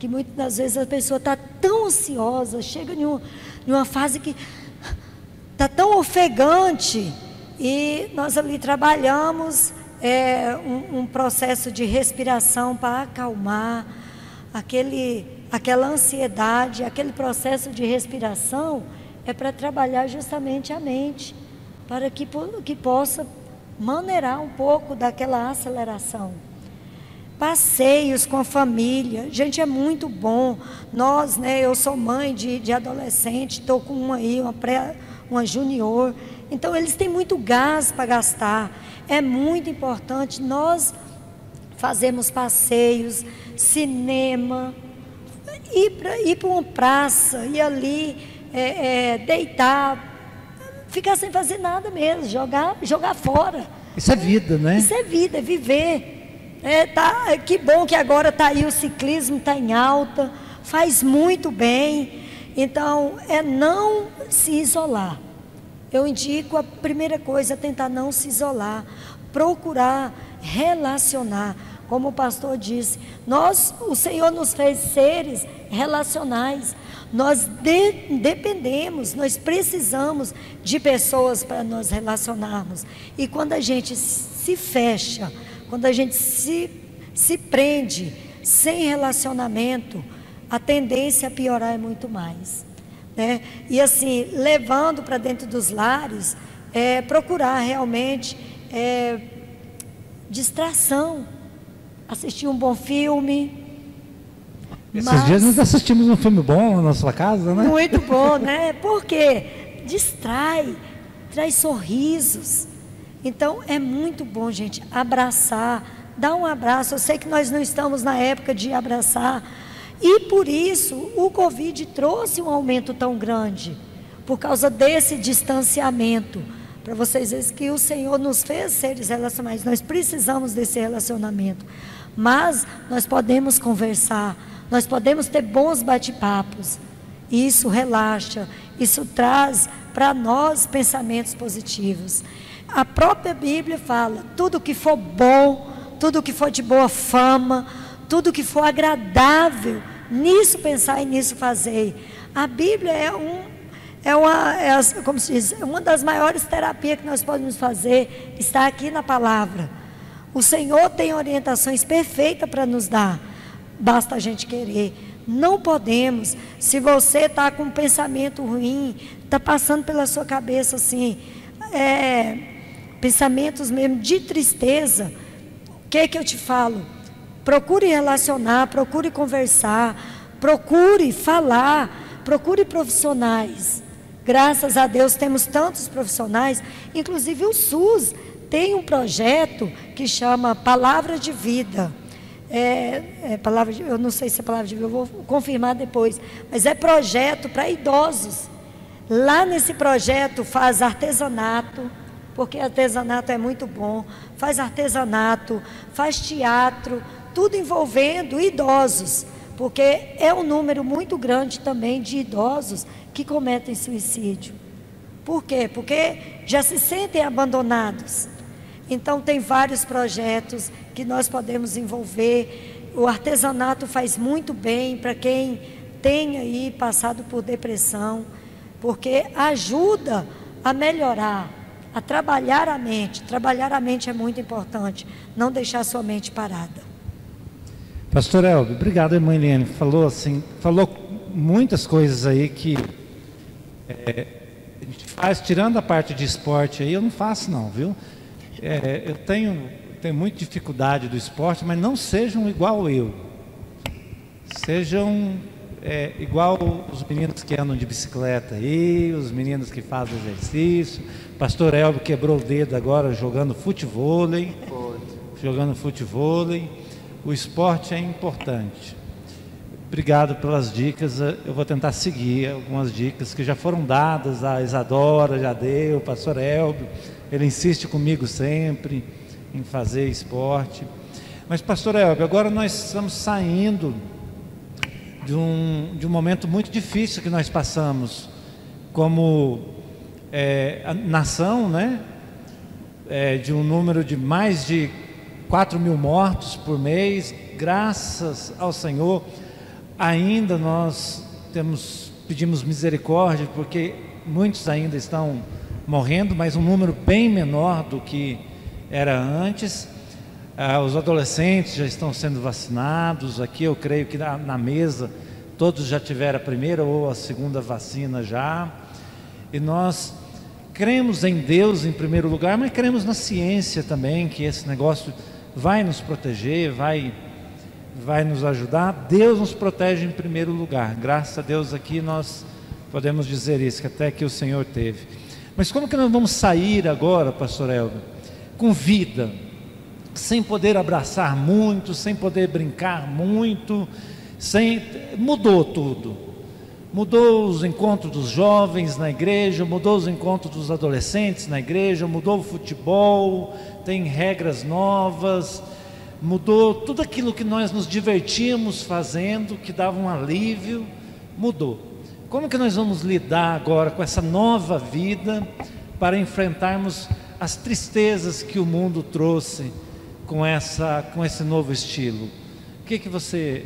que muitas das vezes a pessoa está tão ansiosa, chega em, um, em uma fase que está tão ofegante, e nós ali trabalhamos é, um, um processo de respiração para acalmar aquele, aquela ansiedade, aquele processo de respiração é para trabalhar justamente a mente, para que, que possa maneirar um pouco daquela aceleração passeios com a família. Gente, é muito bom. Nós, né, eu sou mãe de, de adolescente, estou com uma aí, uma, pré, uma junior. Então, eles têm muito gás para gastar. É muito importante nós fazermos passeios, cinema, ir para ir uma praça, ir ali é, é, deitar, ficar sem fazer nada mesmo, jogar, jogar fora. Isso é vida, né? Isso é vida, é viver. É, tá, que bom que agora está aí o ciclismo, está em alta, faz muito bem. Então, é não se isolar. Eu indico a primeira coisa, tentar não se isolar, procurar relacionar. Como o pastor disse, nós, o Senhor nos fez seres relacionais. Nós de, dependemos, nós precisamos de pessoas para nos relacionarmos. E quando a gente se fecha, quando a gente se, se prende sem relacionamento, a tendência a piorar é muito mais. Né? E assim, levando para dentro dos lares, é, procurar realmente é, distração, assistir um bom filme. Esses mas, dias nós assistimos um filme bom na sua casa, né? Muito bom, né? Porque distrai, traz sorrisos. Então é muito bom, gente, abraçar, dar um abraço. Eu sei que nós não estamos na época de abraçar. E por isso o Covid trouxe um aumento tão grande, por causa desse distanciamento. Para vocês verem que o Senhor nos fez seres relacionais, nós precisamos desse relacionamento. Mas nós podemos conversar, nós podemos ter bons bate-papos. Isso relaxa, isso traz para nós pensamentos positivos. A própria Bíblia fala: tudo que for bom, tudo que for de boa fama, tudo que for agradável, nisso pensar e nisso fazer. A Bíblia é um é uma, é, como se diz, uma das maiores terapias que nós podemos fazer, está aqui na palavra. O Senhor tem orientações perfeitas para nos dar, basta a gente querer. Não podemos, se você está com um pensamento ruim, está passando pela sua cabeça assim, é, pensamentos mesmo de tristeza, o que que eu te falo? Procure relacionar, procure conversar, procure falar, procure profissionais. Graças a Deus temos tantos profissionais, inclusive o SUS tem um projeto que chama Palavra de Vida. é, é palavra de, eu não sei se é palavra de eu vou confirmar depois, mas é projeto para idosos. Lá nesse projeto faz artesanato, porque artesanato é muito bom, faz artesanato, faz teatro, tudo envolvendo idosos, porque é um número muito grande também de idosos que cometem suicídio. Por quê? Porque já se sentem abandonados. Então, tem vários projetos que nós podemos envolver. O artesanato faz muito bem para quem tem aí passado por depressão, porque ajuda a melhorar, a trabalhar a mente. Trabalhar a mente é muito importante, não deixar sua mente parada. Pastor Elber, obrigado, irmã Eliane. Falou assim, falou muitas coisas aí que é, a gente faz, tirando a parte de esporte aí, eu não faço não, viu? É, eu tenho, tenho muita dificuldade do esporte, mas não sejam igual eu. Sejam é, igual os meninos que andam de bicicleta aí, os meninos que fazem exercício. Pastor Elvio quebrou o dedo agora jogando futebol. Jogando futebol. O esporte é importante. Obrigado pelas dicas. Eu vou tentar seguir algumas dicas que já foram dadas. A Isadora já deu, o pastor Elvio. Ele insiste comigo sempre em fazer esporte. Mas, pastor Elvio, agora nós estamos saindo de um, de um momento muito difícil que nós passamos como é, nação, né? É, de um número de mais de 4 mil mortos por mês, graças ao Senhor, ainda nós temos, pedimos misericórdia, porque muitos ainda estão morrendo, mas um número bem menor do que era antes. Ah, os adolescentes já estão sendo vacinados. Aqui eu creio que na, na mesa todos já tiveram a primeira ou a segunda vacina já. E nós cremos em Deus em primeiro lugar, mas cremos na ciência também, que esse negócio vai nos proteger, vai, vai nos ajudar. Deus nos protege em primeiro lugar. Graças a Deus aqui nós podemos dizer isso, que até que o Senhor teve. Mas como que nós vamos sair agora, pastor Elvio, com vida, sem poder abraçar muito, sem poder brincar muito, sem mudou tudo. Mudou os encontros dos jovens na igreja, mudou os encontros dos adolescentes na igreja, mudou o futebol, tem regras novas, mudou tudo aquilo que nós nos divertíamos fazendo, que dava um alívio, mudou. Como que nós vamos lidar agora com essa nova vida para enfrentarmos as tristezas que o mundo trouxe com, essa, com esse novo estilo? O que, que você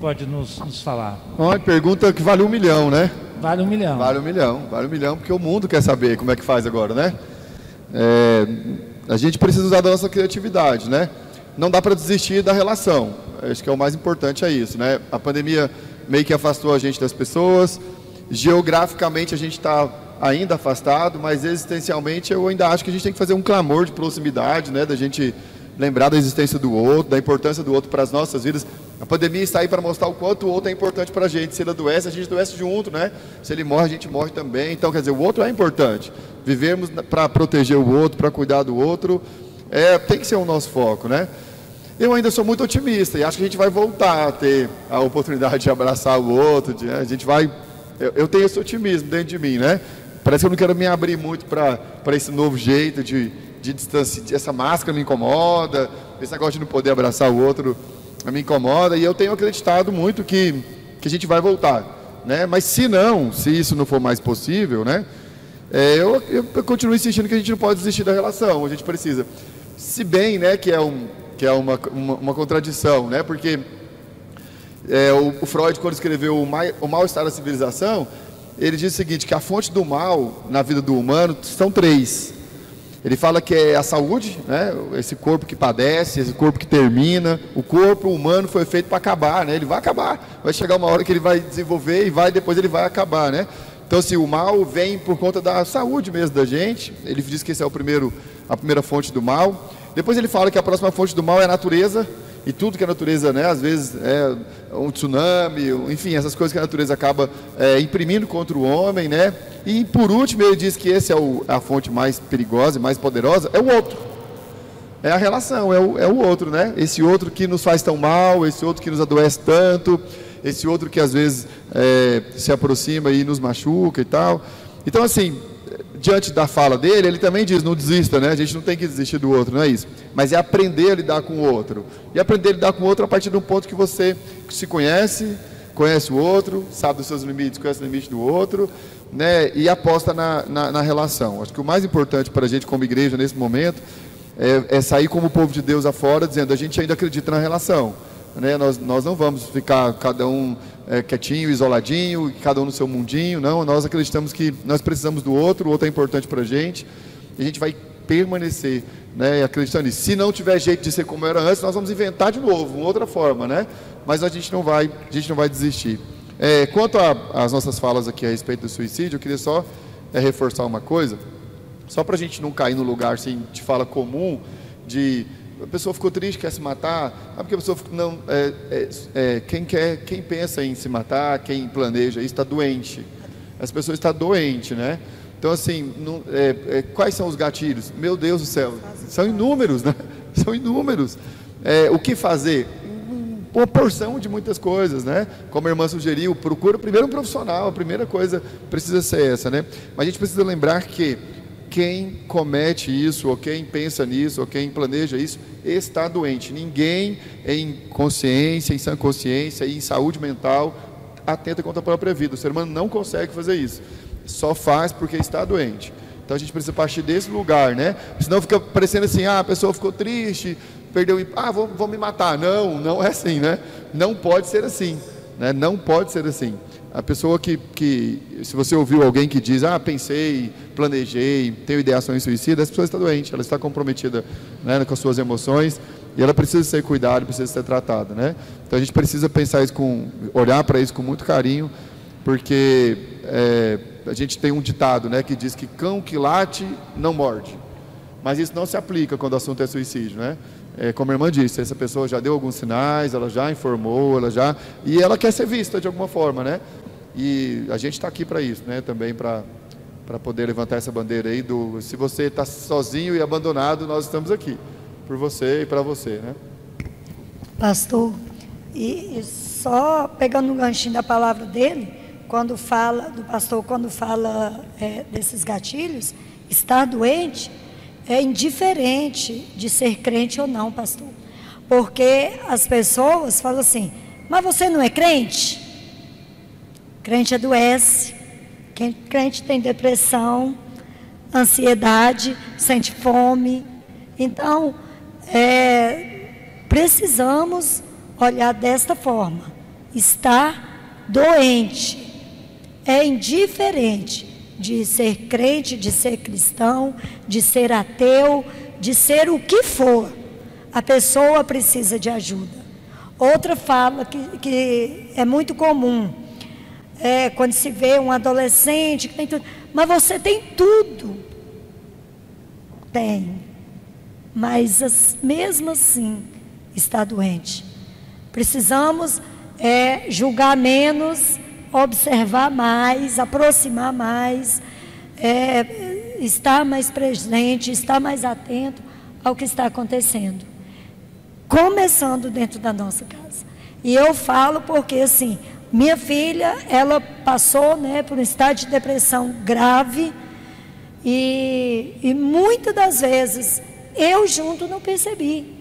pode nos, nos falar? Uma pergunta que vale um milhão, né? Vale um milhão. Vale um milhão, vale um milhão, porque o mundo quer saber como é que faz agora, né? É, a gente precisa usar da nossa criatividade, né? Não dá para desistir da relação. Acho que é o mais importante é isso, né? A pandemia meio que afastou a gente das pessoas, Geograficamente a gente está ainda afastado, mas existencialmente eu ainda acho que a gente tem que fazer um clamor de proximidade, né? Da gente lembrar da existência do outro, da importância do outro para as nossas vidas. A pandemia está aí para mostrar o quanto o outro é importante para a gente. Se ele adoece, a gente adoece junto, né? Se ele morre, a gente morre também. Então, quer dizer, o outro é importante. Vivemos para proteger o outro, para cuidar do outro, é, tem que ser o nosso foco, né? Eu ainda sou muito otimista e acho que a gente vai voltar a ter a oportunidade de abraçar o outro, de, a gente vai eu, eu, tenho esse otimismo dentro de mim, né? Parece que eu não quero me abrir muito para esse novo jeito de, de distância. Essa máscara me incomoda, esse negócio de não poder abraçar o outro me incomoda. E eu tenho acreditado muito que, que a gente vai voltar. Né? Mas se não, se isso não for mais possível, né? É, eu, eu, continuo insistindo que a gente não pode desistir da relação, a gente precisa. Se bem né, que é, um, que é uma, uma, uma contradição, né? Porque é, o, o, Freud, quando escreveu o, o Mal-Estar da Civilização, ele diz o seguinte, que a fonte do mal na vida do humano são três. Ele fala que é a saúde, né? esse corpo que padece, esse corpo que termina. O corpo humano foi feito para acabar, né? ele vai acabar. Vai chegar uma hora que ele vai desenvolver e vai depois ele vai acabar. Né? Então, assim, o mal vem por conta da saúde mesmo da gente. Ele diz que esse é o primeiro, a primeira fonte do mal. Depois ele fala que a próxima fonte do mal é a natureza e tudo que a natureza, né, às vezes é um tsunami, enfim, essas coisas que a natureza acaba é, imprimindo contra o homem, né? E por último ele diz que esse é o, a fonte mais perigosa e mais poderosa, é o outro. É a relação, é o, é o outro, né? Esse outro que nos faz tão mal, esse outro que nos adoece tanto, esse outro que às vezes é, se aproxima e nos machuca e tal. Então, assim, diante da fala dele, ele também diz: não desista, né? A gente não tem que desistir do outro, não é isso. Mas é aprender a lidar com o outro. E aprender a lidar com o outro a partir de um ponto que você se conhece, conhece o outro, sabe dos seus limites, conhece o limite do outro, né? E aposta na, na, na relação. Acho que o mais importante para a gente, como igreja, nesse momento, é, é sair como povo de Deus afora, dizendo: a gente ainda acredita na relação. Né? Nós, nós não vamos ficar cada um é, quietinho, isoladinho, cada um no seu mundinho. Não, nós acreditamos que nós precisamos do outro, o outro é importante para a gente. E a gente vai permanecer né, acreditando nisso. Se não tiver jeito de ser como era antes, nós vamos inventar de novo, uma outra forma, né? Mas a gente não vai, a gente não vai desistir. É, quanto às nossas falas aqui a respeito do suicídio, eu queria só é, reforçar uma coisa, só para a gente não cair no lugar assim, de fala comum, de a pessoa ficou triste, quer se matar. Ah, porque a pessoa não, é, é, é, quem quer, quem pensa em se matar, quem planeja isso está doente. As pessoas estão doentes, né? Então assim, não, é, é, quais são os gatilhos? Meu Deus do céu, são inúmeros, né? São inúmeros. É, o que fazer? Uma porção de muitas coisas, né? Como a irmã sugeriu, procura primeiro um profissional. A primeira coisa precisa ser essa, né? Mas a gente precisa lembrar que quem comete isso, ou quem pensa nisso, ou quem planeja isso, está doente. Ninguém em consciência, em sã consciência e em saúde mental atenta contra a própria vida. O ser humano não consegue fazer isso. Só faz porque está doente. Então a gente precisa partir desse lugar, né? Senão fica parecendo assim, ah, a pessoa ficou triste, perdeu, ah, vou, vou me matar. Não, não é assim, né? Não pode ser assim, né? Não pode ser assim. A pessoa que, que, se você ouviu alguém que diz, ah, pensei, planejei, tenho ideações suicidas, essa pessoa está doente, ela está comprometida né, com as suas emoções e ela precisa ser cuidada, precisa ser tratada, né? Então a gente precisa pensar isso com, olhar para isso com muito carinho, porque é, a gente tem um ditado, né, que diz que cão que late não morde, mas isso não se aplica quando o assunto é suicídio, né? É, como a irmã disse, essa pessoa já deu alguns sinais, ela já informou, ela já e ela quer ser vista de alguma forma, né? E a gente está aqui para isso, né? Também para para poder levantar essa bandeira aí do se você está sozinho e abandonado, nós estamos aqui por você e para você, né? Pastor, e, e só pegando um ganchinho da palavra dele, quando fala do pastor, quando fala é, desses gatilhos, estar doente é indiferente de ser crente ou não, pastor, porque as pessoas falam assim: mas você não é crente? Crente adoece, crente tem depressão, ansiedade, sente fome. Então, é, precisamos olhar desta forma. Estar doente é indiferente de ser crente, de ser cristão, de ser ateu, de ser o que for. A pessoa precisa de ajuda. Outra fala que, que é muito comum é, quando se vê um adolescente que tem tudo. Mas você tem tudo. Tem. Mas as, mesmo assim está doente. Precisamos é, julgar menos, observar mais, aproximar mais, é, estar mais presente, estar mais atento ao que está acontecendo. Começando dentro da nossa casa. E eu falo porque assim, minha filha, ela passou né, por um estado de depressão grave e, e muitas das vezes eu junto não percebi.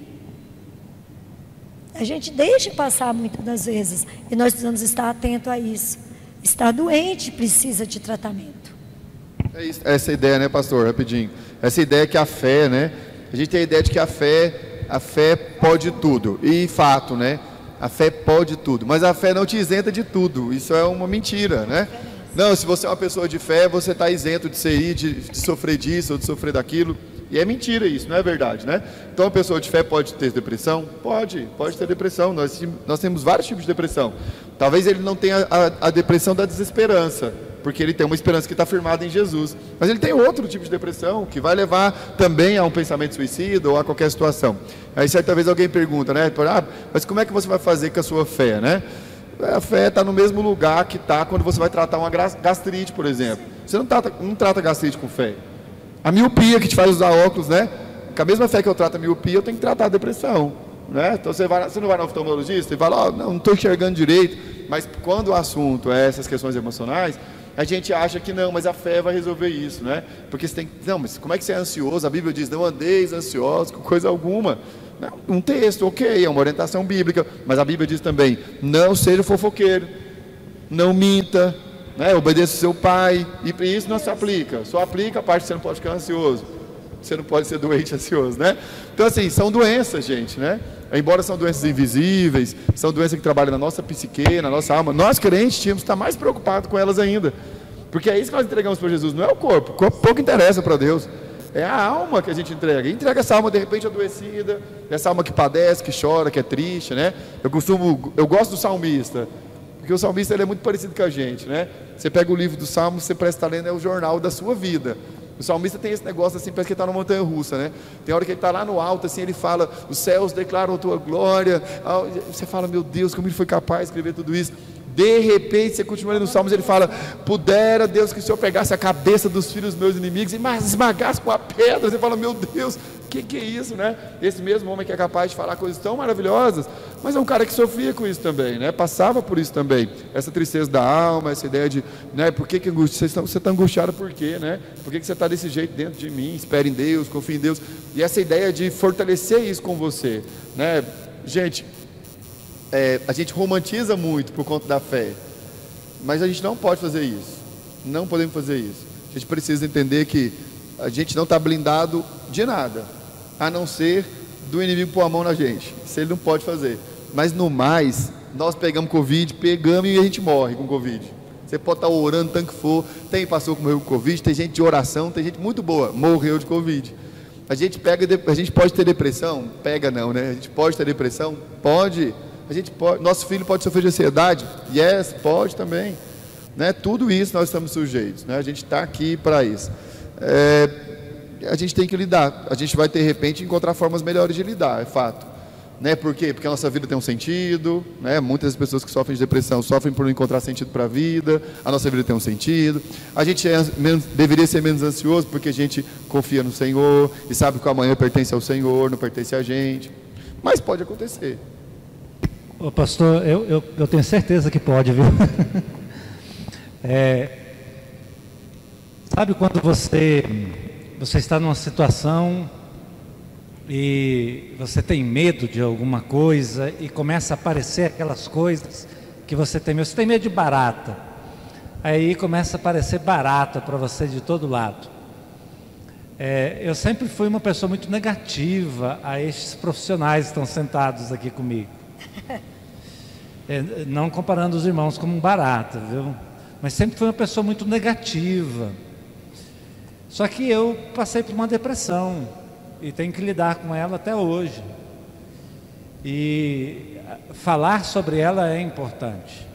A gente deixa passar muitas das vezes e nós precisamos estar atento a isso. Está doente, precisa de tratamento. É isso, essa ideia, né, pastor? Rapidinho. Essa ideia que a fé, né? A gente tem a ideia de que a fé, a fé pode tudo. E fato, né? A fé pode tudo, mas a fé não te isenta de tudo. Isso é uma mentira, né? Não, se você é uma pessoa de fé, você está isento de ser de, de sofrer disso ou de sofrer daquilo. E é mentira isso, não é verdade, né? Então, uma pessoa de fé pode ter depressão? Pode, pode ter depressão. Nós, nós temos vários tipos de depressão. Talvez ele não tenha a, a depressão da desesperança, porque ele tem uma esperança que está firmada em Jesus. Mas ele tem outro tipo de depressão que vai levar também a um pensamento suicida ou a qualquer situação. Aí certa vez alguém pergunta, né? Ah, mas como é que você vai fazer com a sua fé, né? A fé está no mesmo lugar que está quando você vai tratar uma gastrite, por exemplo. Você não trata, não trata gastrite com fé. A miopia que te faz usar óculos, né? Com a mesma fé que eu trato a miopia, eu tenho que tratar a depressão. Né? Então você, vai, você não vai no oftalmologista e fala, oh, não estou enxergando direito. Mas quando o assunto é essas questões emocionais, a gente acha que não, mas a fé vai resolver isso, né? Porque você tem não, mas como é que você é ansioso? A Bíblia diz, não andeis ansiosos com coisa alguma. Um texto, ok, é uma orientação bíblica, mas a Bíblia diz também, não seja fofoqueiro, não minta, né? obedeça seu pai, e isso não se aplica, só aplica a parte que você não pode ficar ansioso, você não pode ser doente ansioso, né? Então assim, são doenças, gente, né? Embora são doenças invisíveis, são doenças que trabalham na nossa psique, na nossa alma, nós crentes tínhamos que estar mais preocupados com elas ainda. Porque é isso que nós entregamos para Jesus, não é o corpo. O corpo pouco interessa para Deus. É a alma que a gente entrega. entrega essa alma de repente adoecida, essa alma que padece, que chora, que é triste, né? Eu costumo, eu gosto do salmista, porque o salmista ele é muito parecido com a gente, né? Você pega o livro do Salmo, você parece estar lendo é o jornal da sua vida. O salmista tem esse negócio assim, parece que está numa montanha russa, né? Tem hora que ele está lá no alto, assim, ele fala: Os céus declaram a tua glória. Você fala: Meu Deus, como ele foi capaz de escrever tudo isso? De repente, você continua lendo os Salmos, ele fala: Pudera Deus que o Senhor pegasse a cabeça dos filhos dos meus inimigos e esmagasse com a pedra. Você fala: Meu Deus, o que, que é isso, né? Esse mesmo homem que é capaz de falar coisas tão maravilhosas, mas é um cara que sofria com isso também, né? Passava por isso também. Essa tristeza da alma, essa ideia de, né? Por que, que? Você está angustiado por quê, né? Por que, que você está desse jeito dentro de mim? Espere em Deus, confie em Deus. E essa ideia de fortalecer isso com você, né? Gente, é, a gente romantiza muito por conta da fé, mas a gente não pode fazer isso. Não podemos fazer isso. A gente precisa entender que a gente não está blindado de nada, a não ser do inimigo pôr a mão na gente. Isso ele não pode fazer. Mas no mais, nós pegamos Covid, pegamos e a gente morre com Covid. Você pode estar tá orando tanto que for. Tem pastor que morreu com Covid, tem gente de oração, tem gente muito boa, morreu de Covid. A gente pega, a gente pode ter depressão? Pega não, né? A gente pode ter depressão? Pode. A gente pode, nosso filho pode sofrer de ansiedade? Yes, pode também. Né? Tudo isso nós estamos sujeitos. Né? A gente está aqui para isso. É, a gente tem que lidar. A gente vai, de repente, encontrar formas melhores de lidar, é fato. Né? Por quê? Porque a nossa vida tem um sentido. Né? Muitas pessoas que sofrem de depressão sofrem por não encontrar sentido para a vida. A nossa vida tem um sentido. A gente é menos, deveria ser menos ansioso porque a gente confia no Senhor e sabe que o amanhã pertence ao Senhor, não pertence a gente. Mas pode acontecer. Ô, pastor, eu, eu, eu, tenho certeza que pode, viu? é, sabe quando você, você está numa situação e você tem medo de alguma coisa e começa a aparecer aquelas coisas que você tem medo. Você tem medo de barata. Aí começa a aparecer barata para você de todo lado. É, eu sempre fui uma pessoa muito negativa a estes profissionais que estão sentados aqui comigo. É, não comparando os irmãos como um barato, viu? Mas sempre foi uma pessoa muito negativa. Só que eu passei por uma depressão e tenho que lidar com ela até hoje. E falar sobre ela é importante.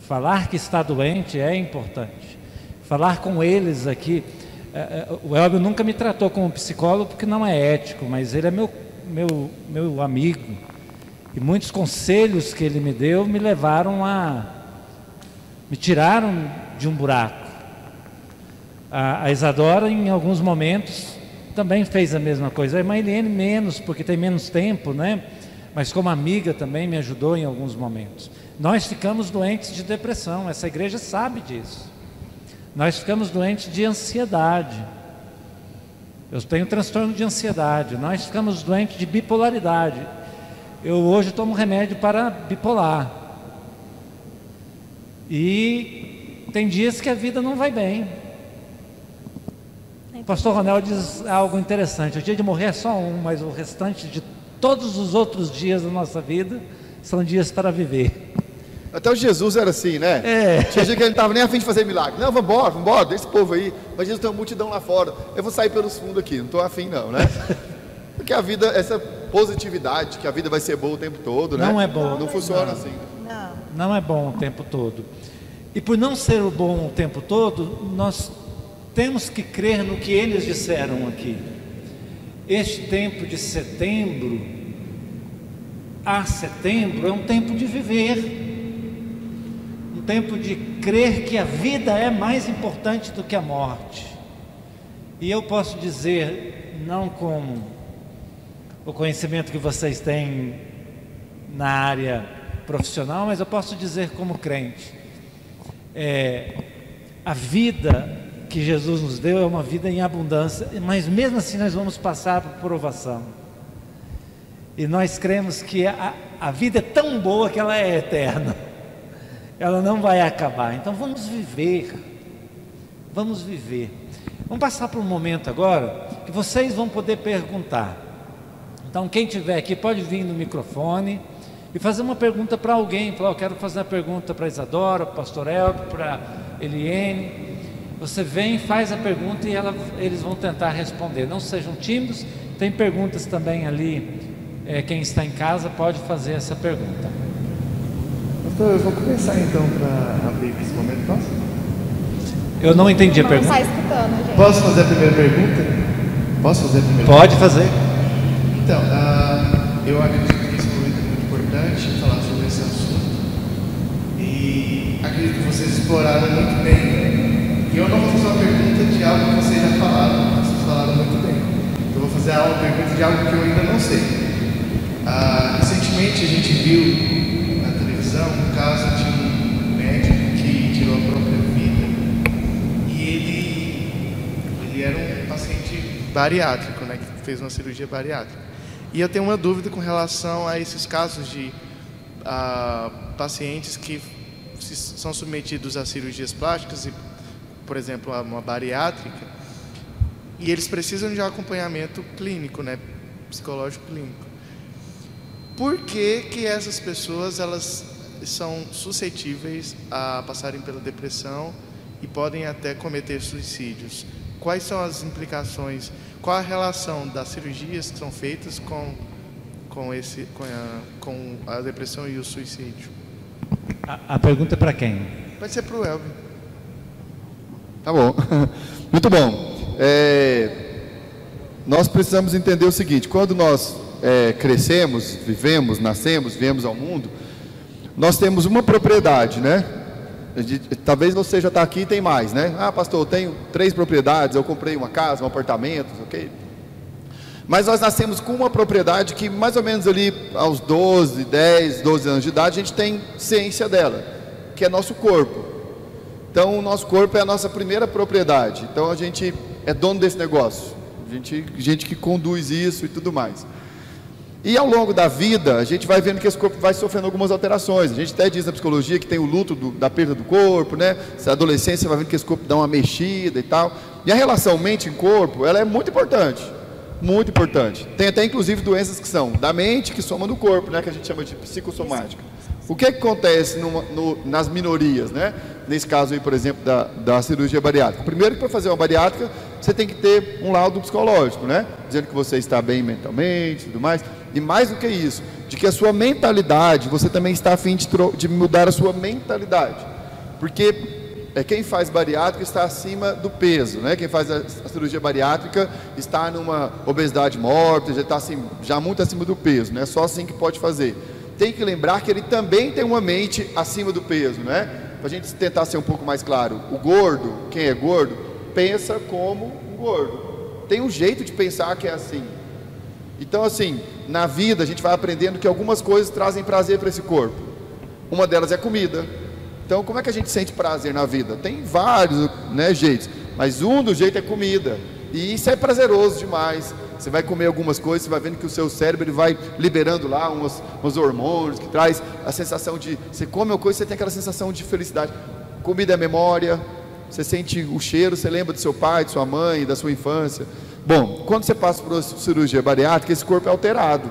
Falar que está doente é importante. Falar com eles aqui. É, é, o Elvio nunca me tratou como psicólogo porque não é ético, mas ele é meu, meu, meu amigo. E muitos conselhos que ele me deu me levaram a. me tiraram de um buraco. A, a Isadora, em alguns momentos, também fez a mesma coisa. A irmã Eliane, menos, porque tem menos tempo, né? Mas como amiga também me ajudou em alguns momentos. Nós ficamos doentes de depressão, essa igreja sabe disso. Nós ficamos doentes de ansiedade. Eu tenho transtorno de ansiedade. Nós ficamos doentes de bipolaridade. Eu hoje tomo remédio para bipolar. E tem dias que a vida não vai bem. O pastor Ronel diz algo interessante: o dia de morrer é só um, mas o restante de todos os outros dias da nossa vida são dias para viver. Até o Jesus era assim, né? É. Tinha dia que ele não estava nem a fim de fazer milagre. Não, vamos embora, deixa esse povo aí. Mas Jesus tem uma multidão lá fora. Eu vou sair pelos fundos aqui, não estou afim não, né? Porque a vida, essa positividade, que a vida vai ser boa o tempo todo, né? Não é bom. Não, não funciona não. assim. Não. Não é bom o tempo todo. E por não ser o bom o tempo todo, nós temos que crer no que eles disseram aqui. Este tempo de setembro a setembro é um tempo de viver. Um tempo de crer que a vida é mais importante do que a morte. E eu posso dizer, não como o conhecimento que vocês têm na área profissional, mas eu posso dizer como crente. É, a vida que Jesus nos deu é uma vida em abundância, mas mesmo assim nós vamos passar por provação. E nós cremos que a, a vida é tão boa que ela é eterna, ela não vai acabar. Então vamos viver, vamos viver. Vamos passar por um momento agora que vocês vão poder perguntar. Então, quem tiver aqui pode vir no microfone e fazer uma pergunta para alguém. Falar, eu quero fazer uma pergunta para Isadora, para o pastor Elber, para Eliene. Você vem, faz a pergunta e ela, eles vão tentar responder. Não sejam tímidos. Tem perguntas também ali. É, quem está em casa pode fazer essa pergunta. Pastor, eu vou começar então para abrir esse momento, posso? Eu não entendi a Não pergunta. está escutando, gente. Posso fazer a primeira pergunta? Posso fazer a primeira Pode fazer. Então, ah, eu acredito que esse momento é muito importante falar sobre esse assunto e acredito que vocês exploraram muito bem. E eu não vou fazer uma pergunta de algo que vocês já falaram, mas vocês falaram muito bem. Eu vou fazer uma pergunta de algo que eu ainda não sei. Ah, recentemente a gente viu na televisão um caso de um médico que tirou a própria vida e ele, ele era um paciente bariátrico, né, que fez uma cirurgia bariátrica. E eu tenho uma dúvida com relação a esses casos de ah, pacientes que se- são submetidos a cirurgias plásticas, e, por exemplo, a uma bariátrica, e eles precisam de um acompanhamento clínico, né, psicológico clínico. Por que, que essas pessoas elas são suscetíveis a passarem pela depressão e podem até cometer suicídios? Quais são as implicações? Qual a relação das cirurgias que são feitas com com esse com a, com a depressão e o suicídio? A, a pergunta é para quem? Pode ser para o Elvin. Tá bom. Muito bom. É, nós precisamos entender o seguinte: quando nós é, crescemos, vivemos, nascemos, viemos ao mundo, nós temos uma propriedade, né? Talvez você já está aqui e tem mais, né? Ah, pastor, eu tenho três propriedades, eu comprei uma casa, um apartamento, ok? Mas nós nascemos com uma propriedade que mais ou menos ali aos 12, 10, 12 anos de idade a gente tem ciência dela, que é nosso corpo. Então o nosso corpo é a nossa primeira propriedade. Então a gente é dono desse negócio. A gente, gente que conduz isso e tudo mais. E ao longo da vida, a gente vai vendo que esse corpo vai sofrendo algumas alterações. A gente até diz na psicologia que tem o luto do- da perda do corpo, né? Se a adolescência vai vendo que esse corpo dá uma mexida e tal. E a relação mente e corpo, ela é muito importante. Muito importante. Tem até inclusive doenças que são da mente que soma no corpo, né? Que a gente chama de psicossomática. O que, que acontece numa- no- nas minorias, né? Nesse caso aí, por exemplo, da, da cirurgia bariátrica. Primeiro que para fazer uma bariátrica, você tem que ter um laudo psicológico, né? Dizendo que você está bem mentalmente e tudo mais. E mais do que isso, de que a sua mentalidade, você também está a fim de, de mudar a sua mentalidade. Porque é, quem faz bariátrica está acima do peso, né? Quem faz a, a cirurgia bariátrica está numa obesidade mórbida, já está assim, já muito acima do peso, né? Só assim que pode fazer. Tem que lembrar que ele também tem uma mente acima do peso, né? Para a gente tentar ser um pouco mais claro, o gordo, quem é gordo, pensa como um gordo. Tem um jeito de pensar que é assim. Então, assim, na vida a gente vai aprendendo que algumas coisas trazem prazer para esse corpo. Uma delas é comida. Então, como é que a gente sente prazer na vida? Tem vários né, jeitos, mas um do jeito é comida. E isso é prazeroso demais. Você vai comer algumas coisas, você vai vendo que o seu cérebro ele vai liberando lá uns, uns hormônios que traz a sensação de. Você come uma coisa, você tem aquela sensação de felicidade. Comida é memória, você sente o cheiro, você lembra do seu pai, de sua mãe, da sua infância. Bom, quando você passa por cirurgia bariátrica, esse corpo é alterado.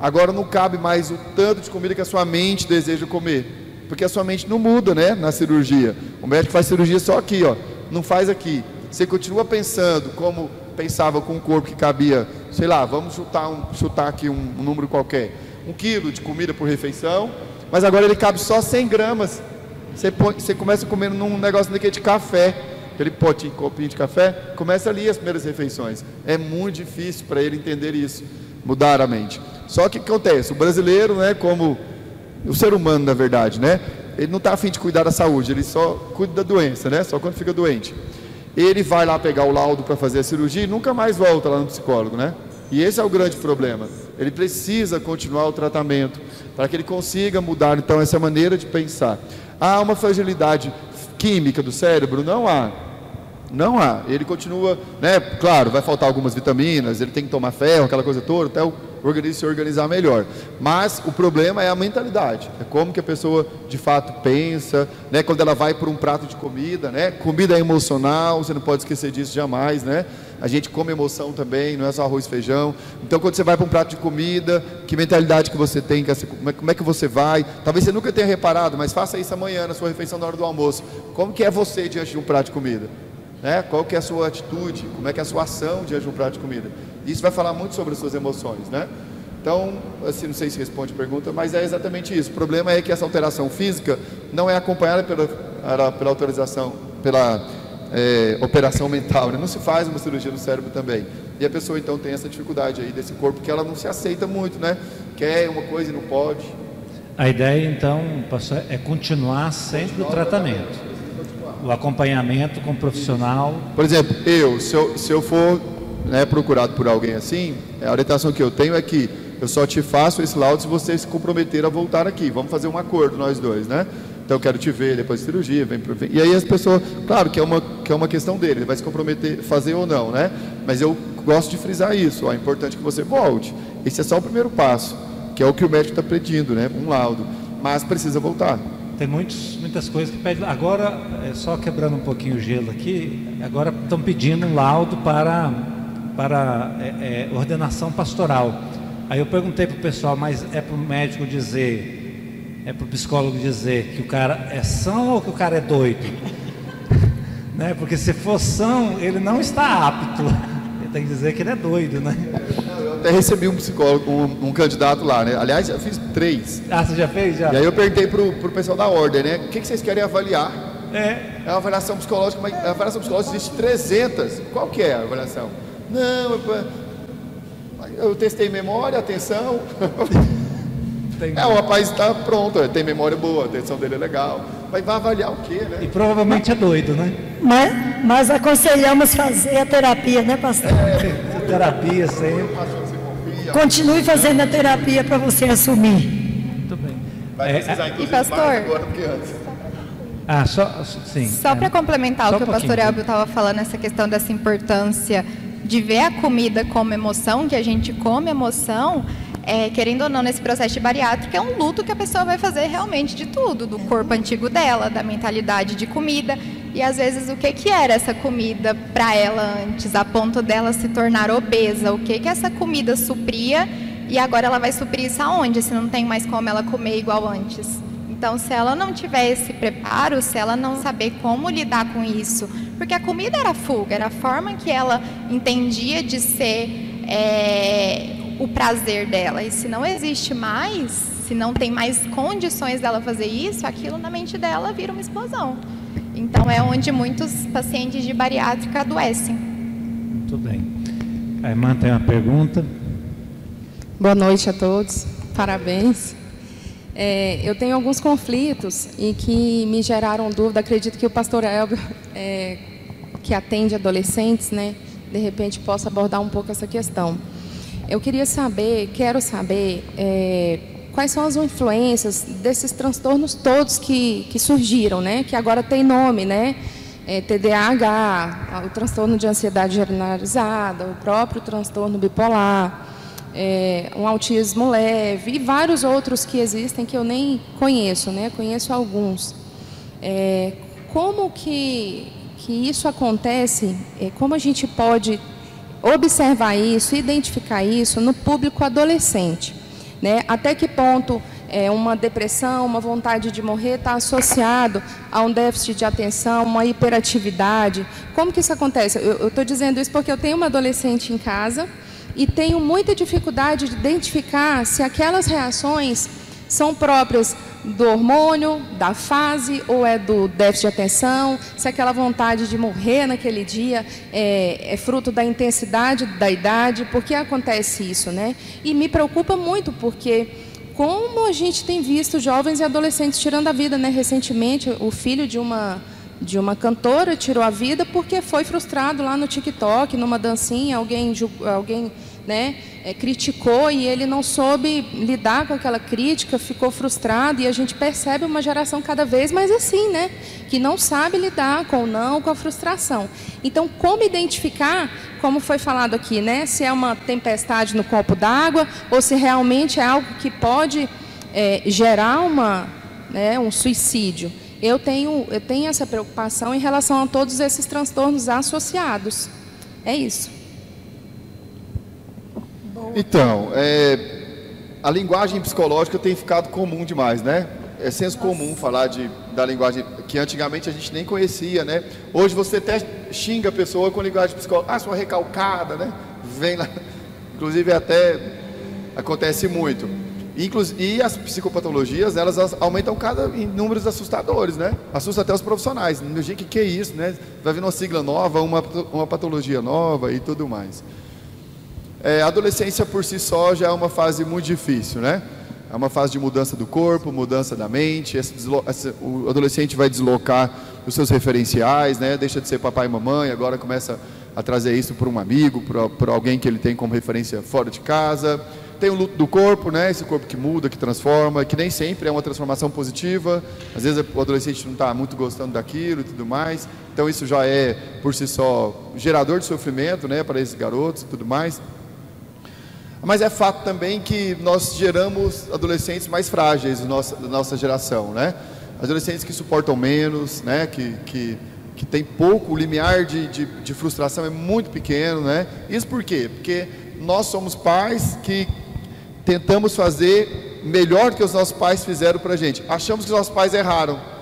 Agora não cabe mais o tanto de comida que a sua mente deseja comer. Porque a sua mente não muda, né, na cirurgia. O médico faz cirurgia só aqui, ó, não faz aqui. Você continua pensando como pensava com um corpo que cabia, sei lá, vamos chutar, um, chutar aqui um, um número qualquer, um quilo de comida por refeição, mas agora ele cabe só 100 gramas. Você, põe- você começa comendo num negócio daquele de café, aquele potinho, copinho de café, começa ali as primeiras refeições. É muito difícil para ele entender isso, mudar a mente. Só que o que acontece? O brasileiro, né, como o ser humano, na verdade, né, ele não está afim de cuidar da saúde, ele só cuida da doença, né, só quando fica doente. Ele vai lá pegar o laudo para fazer a cirurgia e nunca mais volta lá no psicólogo, né? E esse é o grande problema. Ele precisa continuar o tratamento para que ele consiga mudar então essa maneira de pensar. Há uma fragilidade química do cérebro? Não há. Não há. Ele continua, né? Claro, vai faltar algumas vitaminas, ele tem que tomar ferro, aquela coisa toda, até o organismo se organizar melhor. Mas o problema é a mentalidade. É como que a pessoa de fato pensa, né? Quando ela vai por um prato de comida, né? Comida é emocional, você não pode esquecer disso jamais, né? A gente come emoção também, não é só arroz e feijão. Então, quando você vai para um prato de comida, que mentalidade que você tem, é, como é que você vai? Talvez você nunca tenha reparado, mas faça isso amanhã na sua refeição na hora do almoço. Como que é você diante de um prato de comida? Né? Qual que é a sua atitude? Como é que é a sua ação diante de um prato de comida? Isso vai falar muito sobre as suas emoções, né? Então, assim, não sei se responde a pergunta, mas é exatamente isso. O problema é que essa alteração física não é acompanhada pela, pela autorização, pela é, operação mental, né? não se faz uma cirurgia no cérebro também. E a pessoa então tem essa dificuldade aí desse corpo que ela não se aceita muito, né? Quer uma coisa e não pode. A ideia então, pastor, é continuar sempre continuar o tratamento. O acompanhamento com o profissional. Por exemplo, eu, se eu, se eu for né, procurado por alguém assim, a orientação que eu tenho é que eu só te faço esse laudo se você se comprometer a voltar aqui. Vamos fazer um acordo nós dois, né? Então quero te ver depois da cirurgia, vem, vem. E aí as pessoas, claro que é uma que é uma questão dele, ele vai se comprometer fazer ou não, né? Mas eu gosto de frisar isso, ó, é importante que você volte. Esse é só o primeiro passo, que é o que o médico está pedindo, né? Um laudo, mas precisa voltar. Tem muitos, muitas coisas que pedem. Agora, é só quebrando um pouquinho o gelo aqui, agora estão pedindo um laudo para, para é, é, ordenação pastoral. Aí eu perguntei para o pessoal, mas é para o médico dizer, é para o psicólogo dizer que o cara é são ou que o cara é doido? né? Porque se for são, ele não está apto. Tem que dizer que ele é doido, né? Eu até recebi um psicólogo, um, um candidato lá, né? Aliás, já fiz três. Ah, você já fez? Já? E aí eu perguntei pro, pro pessoal da ordem, né? O que, que vocês querem avaliar? É. É uma avaliação psicológica, mas a avaliação psicológica existe 300. Qual que é a avaliação? Não, eu eu testei memória, atenção. Tem... É, o rapaz está pronto, tem memória boa, a atenção dele é legal. Mas vai avaliar o quê, né? E provavelmente é doido, né? Mas, mas aconselhamos fazer a terapia, né, pastor? É, terapia sempre. Continue fazendo a terapia para você assumir. Muito bem. Vai precisar, é, e pastor, agora do que antes. Ah, só, sim. Só para complementar só o que um o pastor Elbio estava falando, essa questão dessa importância de ver a comida como emoção, que a gente come emoção, é, querendo ou não, nesse processo de bariátrica, é um luto que a pessoa vai fazer realmente de tudo, do corpo antigo dela, da mentalidade de comida. E às vezes o que, que era essa comida para ela antes, a ponto dela se tornar obesa? O que, que essa comida supria e agora ela vai suprir isso aonde, se não tem mais como ela comer igual antes? Então, se ela não tiver esse preparo, se ela não saber como lidar com isso, porque a comida era fuga, era a forma que ela entendia de ser é, o prazer dela. E se não existe mais, se não tem mais condições dela fazer isso, aquilo na mente dela vira uma explosão. Então, é onde muitos pacientes de bariátrica adoecem. Muito bem. A irmã tem uma pergunta. Boa noite a todos. Parabéns. É, eu tenho alguns conflitos e que me geraram dúvida. Acredito que o pastor Elber, é, que atende adolescentes, né, de repente possa abordar um pouco essa questão. Eu queria saber, quero saber, é, quais são as influências desses transtornos todos que, que surgiram, né, que agora tem nome, né? É, TDAH, o transtorno de ansiedade generalizada, o próprio transtorno bipolar é, um autismo leve e vários outros que existem que eu nem conheço, né? Conheço alguns. É, como que, que isso acontece? É, como a gente pode observar isso, identificar isso no público adolescente? Né? Até que ponto é, uma depressão, uma vontade de morrer está associado a um déficit de atenção, uma hiperatividade? Como que isso acontece? Eu estou dizendo isso porque eu tenho uma adolescente em casa e tenho muita dificuldade de identificar se aquelas reações são próprias do hormônio, da fase, ou é do déficit de atenção, se aquela vontade de morrer naquele dia é, é, fruto da intensidade da idade, por que acontece isso, né? E me preocupa muito, porque como a gente tem visto jovens e adolescentes tirando a vida, né? Recentemente, o filho de uma de uma cantora tirou a vida porque foi frustrado lá no TikTok, numa dancinha, alguém, alguém né, é, criticou e ele não soube lidar com aquela crítica, ficou frustrado e a gente percebe uma geração cada vez mais assim, né, que não sabe lidar com o não, com a frustração. Então, como identificar, como foi falado aqui, né, se é uma tempestade no copo d'água ou se realmente é algo que pode é, gerar uma, né, um suicídio? Eu tenho, eu tenho essa preocupação em relação a todos esses transtornos associados. É isso. Então, é, a linguagem psicológica tem ficado comum demais, né? É senso comum falar de, da linguagem que antigamente a gente nem conhecia, né? Hoje você até xinga a pessoa com linguagem psicológica, ah, sua recalcada, né? Vem lá. Inclusive até acontece muito. E as psicopatologias, elas aumentam cada em números assustadores, né? Assusta até os profissionais. Gente, que que é isso, né? Vai vir uma sigla nova, uma, uma patologia nova e tudo mais. É, a adolescência por si só já é uma fase muito difícil, né? É uma fase de mudança do corpo, mudança da mente. O adolescente vai deslocar os seus referenciais, né? Deixa de ser papai e mamãe, agora começa a trazer isso para um amigo, para alguém que ele tem como referência fora de casa. Tem o luto do corpo, né? Esse corpo que muda, que transforma, que nem sempre é uma transformação positiva. Às vezes o adolescente não está muito gostando daquilo e tudo mais. Então isso já é por si só gerador de sofrimento, né? Para esses garotos e tudo mais. Mas é fato também que nós geramos adolescentes mais frágeis da nossa, nossa geração, né? Adolescentes que suportam menos, né? Que, que, que tem pouco, o limiar de, de, de frustração é muito pequeno, né? Isso por quê? Porque nós somos pais que tentamos fazer melhor do que os nossos pais fizeram para a gente. Achamos que os nossos pais erraram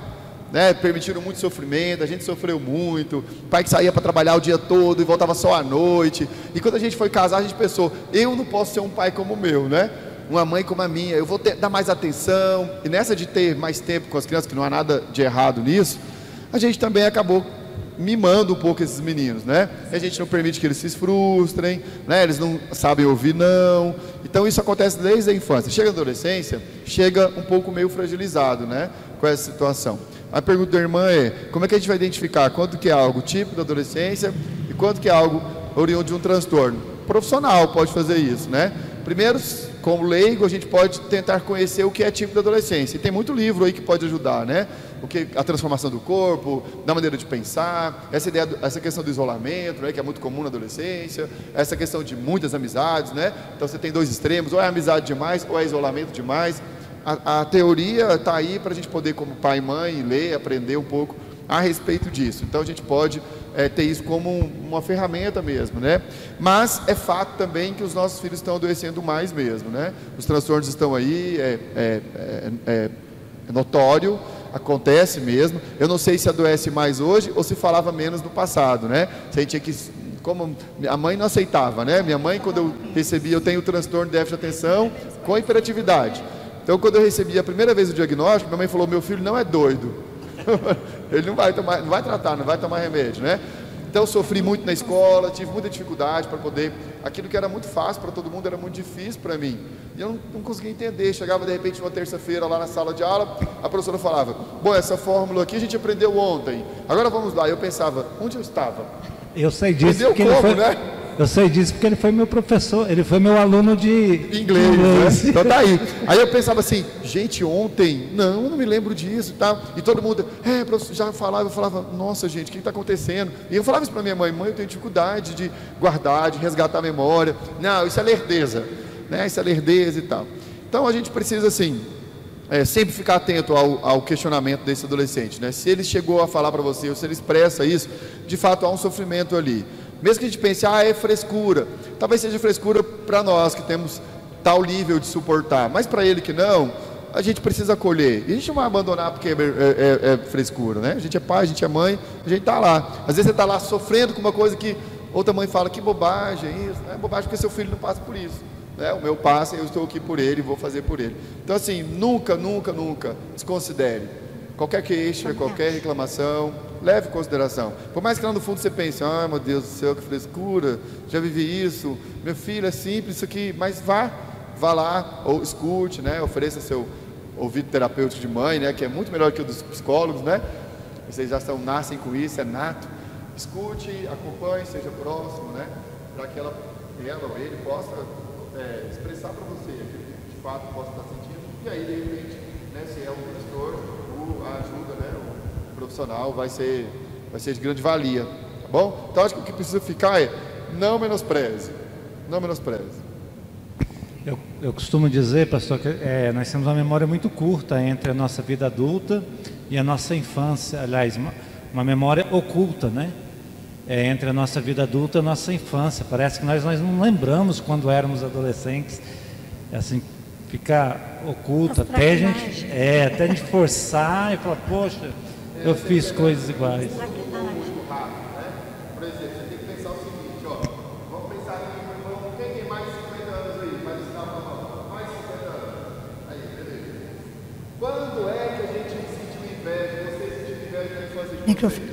né, permitiram muito sofrimento, a gente sofreu muito, pai que saía para trabalhar o dia todo e voltava só à noite. E quando a gente foi casar, a gente pensou, eu não posso ser um pai como o meu, né? Uma mãe como a minha, eu vou ter, dar mais atenção. E nessa de ter mais tempo com as crianças, que não há nada de errado nisso, a gente também acabou mimando um pouco esses meninos, né? A gente não permite que eles se frustrem, né? Eles não sabem ouvir não. Então isso acontece desde a infância. Chega na adolescência, chega um pouco meio fragilizado, né? Com essa situação. A pergunta da irmã é: como é que a gente vai identificar quanto que é algo típico da adolescência e quanto que é algo oriundo de um transtorno? O profissional pode fazer isso, né? Primeiro, como leigo, a gente pode tentar conhecer o que é típico da adolescência. E tem muito livro aí que pode ajudar, né? O que a transformação do corpo, da maneira de pensar, essa ideia, essa questão do isolamento, né, que é muito comum na adolescência, essa questão de muitas amizades, né? Então você tem dois extremos, ou é amizade demais, ou é isolamento demais a, a teoria está aí para a gente poder, como pai e mãe, ler, aprender um pouco a respeito disso. Então a gente pode é, ter isso como um, uma ferramenta mesmo, né? Mas é fato também que os nossos filhos estão adoecendo mais mesmo, né? Os transtornos estão aí, é, é, é, é, é notório, acontece mesmo. Eu não sei se adoece mais hoje ou se falava menos no passado, né? Se a gente tinha que como a mãe não aceitava, né? Minha mãe, quando eu recebi, eu tenho transtorno de déficit de atenção com hiperatividade. Então, quando eu recebi a primeira vez o diagnóstico, minha mãe falou: meu filho não é doido. Ele não vai tomar, não vai tratar, não vai tomar remédio, né? Então, eu sofri muito na escola, tive muita dificuldade para poder. Aquilo que era muito fácil para todo mundo era muito difícil para mim. E eu não, não conseguia entender. Chegava de repente uma terça-feira lá na sala de aula, a professora falava: Bom, essa fórmula aqui a gente aprendeu ontem. Agora vamos lá. Eu pensava: Onde eu estava? Eu sei disso. Entendeu como, foi... né? Eu sei disso porque ele foi meu professor, ele foi meu aluno de inglês. inglês. Né? Então tá aí. Aí eu pensava assim, gente, ontem, não, não me lembro disso e tal. E todo mundo, é, professor, já falava, eu falava, nossa gente, o que está acontecendo? E eu falava isso para minha mãe, mãe, eu tenho dificuldade de guardar, de resgatar a memória. Não, isso é lerdeza, né? Isso é lerdeza e tal. Então a gente precisa assim, é, sempre ficar atento ao, ao, questionamento desse adolescente, né? Se ele chegou a falar para você, ou se ele expressa isso, de fato há um sofrimento ali. Mesmo que a gente pense, ah, é frescura. Talvez seja frescura para nós que temos tal nível de suportar, mas para ele que não, a gente precisa acolher. E a gente não vai abandonar porque é, é, é, é frescura, né? A gente é pai, a gente é mãe, a gente está lá. Às vezes você está lá sofrendo com uma coisa que outra mãe fala, que bobagem é isso. É bobagem porque seu filho não passa por isso. Né? O meu passa eu estou aqui por ele vou fazer por ele. Então assim, nunca, nunca, nunca desconsidere. Qualquer queixa, qualquer reclamação, leve em consideração. Por mais que lá no fundo você pense, ah, meu Deus do céu, que frescura, já vivi isso, meu filho é simples isso aqui, mas vá, vá lá, ou escute, né? Ofereça seu ouvido terapêutico de mãe, né? Que é muito melhor que o dos psicólogos, né? Vocês já estão, nascem com isso, é nato. Escute, acompanhe, seja próximo, né? Para que ela ela ou ele possa é, expressar para você aquilo que de fato possa estar sentindo, e aí de repente, né, se é um gestor, o, a ajuda, né, o profissional vai ser, vai ser de grande valia, tá bom? Então acho que o que precisa ficar é não menospreze, não menospreze. Eu, eu costumo dizer, pastor, que é, nós temos uma memória muito curta entre a nossa vida adulta e a nossa infância, aliás, uma, uma memória oculta, né? É, entre a nossa vida adulta e a nossa infância. Parece que nós, nós não lembramos quando éramos adolescentes. Assim, fica oculto até a gente, é, até a gente forçar e falar, poxa, eu fiz coisas iguais. Microfone.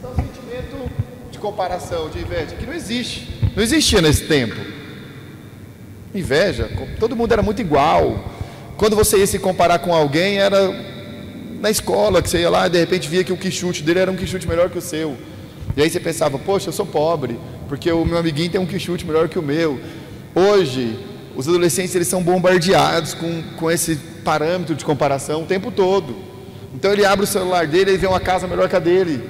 São é um sentimento de comparação, de inveja, que não existe. Não existia nesse tempo. Inveja, todo mundo era muito igual. Quando você ia se comparar com alguém, era na escola, que você ia lá e de repente via que o quichute dele era um quichute melhor que o seu. E aí você pensava, poxa, eu sou pobre, porque o meu amiguinho tem um quichute melhor que o meu. Hoje, os adolescentes eles são bombardeados com, com esse parâmetro de comparação o tempo todo. Então ele abre o celular dele e vê uma casa melhor que a dele,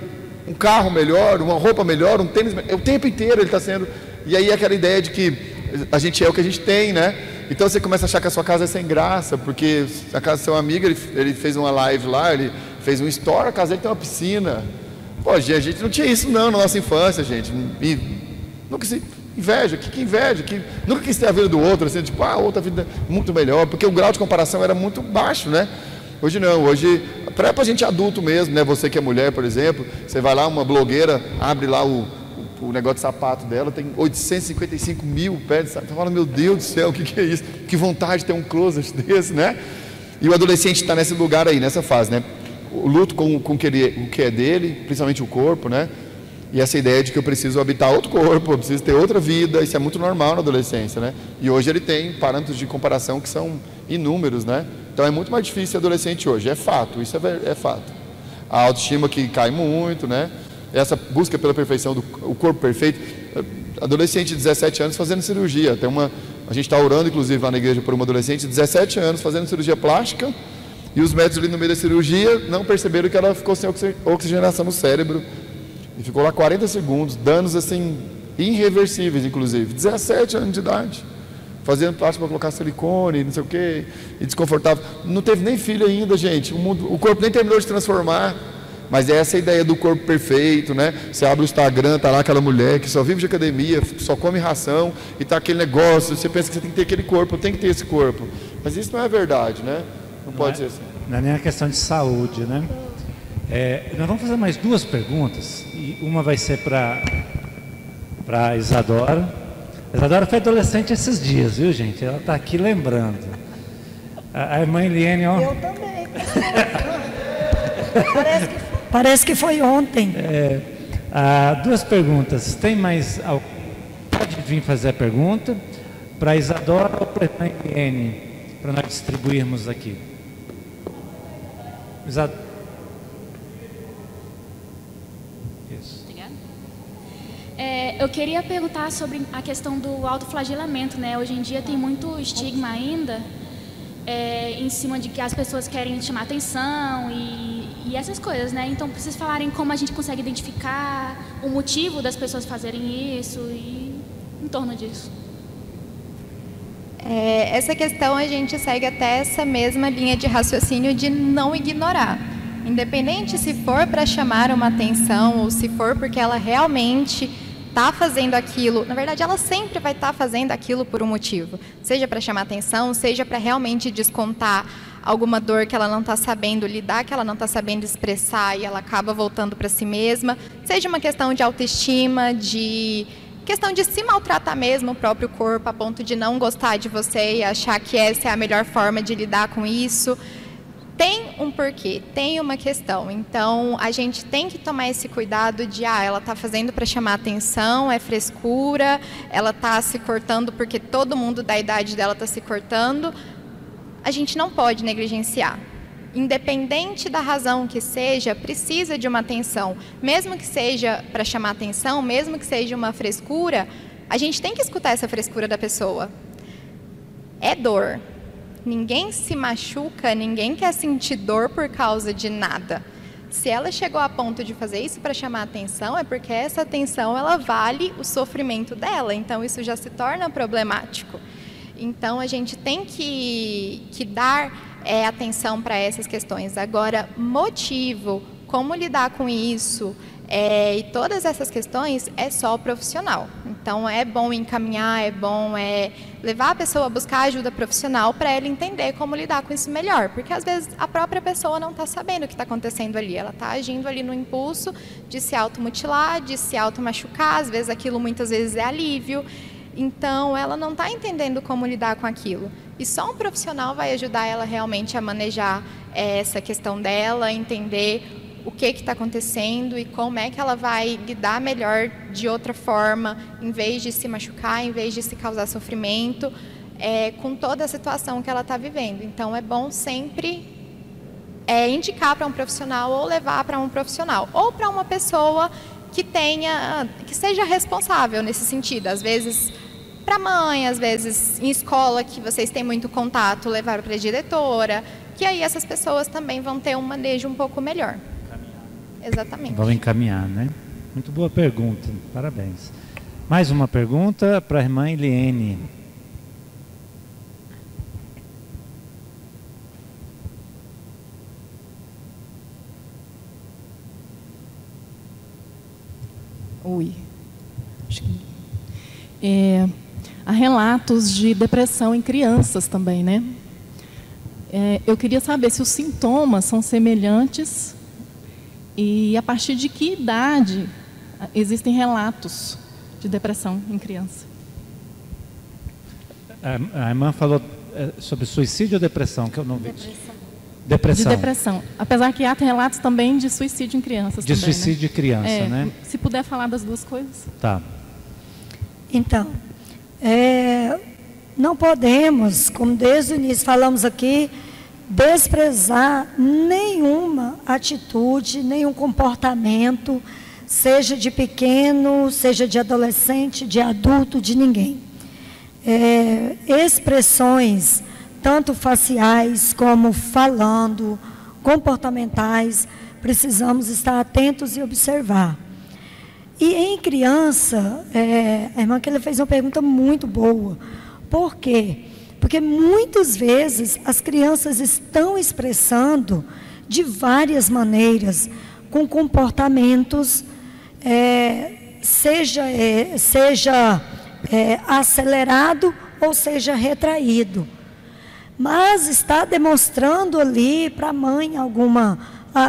um carro melhor, uma roupa melhor, um tênis melhor. O tempo inteiro ele está sendo. E aí aquela ideia de que a gente é o que a gente tem, né? Então você começa a achar que a sua casa é sem graça, porque a casa do seu amigo, ele, ele fez uma live lá, ele fez um store, a casa dele tem uma piscina. Pô, a gente não tinha isso não na nossa infância, gente. E, nunca se inveja, que, que inveja, que nunca quis ter a vida do outro, assim, tipo, ah, outra vida muito melhor, porque o grau de comparação era muito baixo, né? Hoje não, hoje, para a gente adulto mesmo, né? Você que é mulher, por exemplo, você vai lá, uma blogueira, abre lá o, o, negócio de sapato dela, tem 855 mil pés de sapato. Fala, meu Deus do céu, o que, que é isso? Que vontade de ter um closet desse, né? E o adolescente está nesse lugar aí, nessa fase, né? O luto com, com o, que ele, o que é dele, principalmente o corpo, né? E essa ideia de que eu preciso habitar outro corpo, eu preciso ter outra vida, isso é muito normal na adolescência, né? E hoje ele tem parâmetros de comparação que são inúmeros, né? Então é muito mais difícil ser adolescente hoje, é fato, isso é, é fato. A autoestima que cai muito, né? Essa busca pela perfeição, do o corpo perfeito. Adolescente de 17 anos fazendo cirurgia. Tem uma, a gente está orando, inclusive, lá na igreja por uma adolescente de 17 anos fazendo cirurgia plástica. E os médicos ali no meio da cirurgia não perceberam que ela ficou sem oxigenação no cérebro. E ficou lá 40 segundos, danos assim irreversíveis, inclusive. 17 anos de idade fazendo plástico para colocar silicone, não sei o quê, e desconfortável. Não teve nem filho ainda, gente. O, mundo, o corpo nem terminou de transformar. Mas é essa ideia do corpo perfeito, né? Você abre o Instagram, tá lá aquela mulher que só vive de academia, só come ração e tá aquele negócio. Você pensa que você tem que ter aquele corpo, tem que ter esse corpo. Mas isso não é verdade, né? Não, não pode é, ser assim. Não é nem uma questão de saúde, né? É, nós vamos fazer mais duas perguntas. E uma vai ser para para Isadora Isadora foi adolescente esses dias, viu, gente? Ela está aqui lembrando. A, a irmã Eliane, ó. Eu também. parece, que, parece que foi ontem. É, ah, duas perguntas. Tem mais. Pode vir fazer a pergunta. Para Isadora ou para a irmã Eliane? Para nós distribuirmos aqui. Isadora. É, eu queria perguntar sobre a questão do autoflagelamento, né? Hoje em dia tem muito estigma ainda é, em cima de que as pessoas querem chamar atenção e, e, essas coisas, né? Então, preciso falarem como a gente consegue identificar o motivo das pessoas fazerem isso e em torno disso. É, essa questão a gente segue até essa mesma linha de raciocínio de não ignorar. Independente se for para chamar uma atenção ou se for porque ela realmente está fazendo aquilo, na verdade, ela sempre vai estar tá fazendo aquilo por um motivo, seja para chamar atenção, seja para realmente descontar alguma dor que ela não está sabendo lidar, que ela não está sabendo expressar e ela acaba voltando para si mesma, seja uma questão de autoestima, de questão de se maltratar mesmo o próprio corpo a ponto de não gostar de você e achar que essa é a melhor forma de lidar com isso tem um porquê, tem uma questão. Então, a gente tem que tomar esse cuidado de, ah, ela está fazendo para chamar atenção, é frescura, ela está se cortando porque todo mundo da idade dela está se cortando. A gente não pode negligenciar. Independente da razão que seja, precisa de uma atenção. Mesmo que seja para chamar atenção, mesmo que seja uma frescura, a gente tem que escutar essa frescura da pessoa. É dor. Ninguém se machuca, ninguém quer sentir dor por causa de nada. Se ela chegou a ponto de fazer isso para chamar atenção, é porque essa atenção ela vale o sofrimento dela. Então isso já se torna problemático. Então a gente tem que, que dar é, atenção para essas questões. Agora, motivo, como lidar com isso, é, e todas essas questões é só o profissional. Então é bom encaminhar, é bom é, levar a pessoa a buscar ajuda profissional para ela entender como lidar com isso melhor. Porque às vezes a própria pessoa não está sabendo o que está acontecendo ali. Ela está agindo ali no impulso de se automutilar, de se automachucar, às vezes aquilo muitas vezes é alívio. Então ela não está entendendo como lidar com aquilo. E só um profissional vai ajudar ela realmente a manejar é, essa questão dela, entender o que está acontecendo e como é que ela vai lidar melhor de outra forma, em vez de se machucar, em vez de se causar sofrimento, é, com toda a situação que ela está vivendo. Então, é bom sempre é, indicar para um profissional ou levar para um profissional ou para uma pessoa que tenha, que seja responsável nesse sentido. Às vezes para a mãe, às vezes em escola que vocês têm muito contato, levar para a diretora, que aí essas pessoas também vão ter um manejo um pouco melhor. Exatamente. Vamos encaminhar, né? Muito boa pergunta, parabéns. Mais uma pergunta para a irmã Eliene. Oi. É, há relatos de depressão em crianças também, né? É, eu queria saber se os sintomas são semelhantes e a partir de que idade existem relatos de depressão em criança? A, irmã falou é, sobre suicídio ou depressão, que eu não vi. Depressão. Depressão. De depressão. Apesar que há relatos também de suicídio em crianças. De também, suicídio né? de criança, é, né? Se puder falar das duas coisas. Tá. Então, é, não podemos, como desde o início falamos aqui, desprezar nenhuma atitude, nenhum comportamento, seja de pequeno, seja de adolescente, de adulto, de ninguém. É, expressões, tanto faciais como falando, comportamentais, precisamos estar atentos e observar. E em criança, é, a irmã Keila fez uma pergunta muito boa. Por quê? Porque muitas vezes as crianças estão expressando de várias maneiras, com comportamentos, é, seja, é, seja é, acelerado ou seja retraído. Mas está demonstrando ali para a mãe alguma,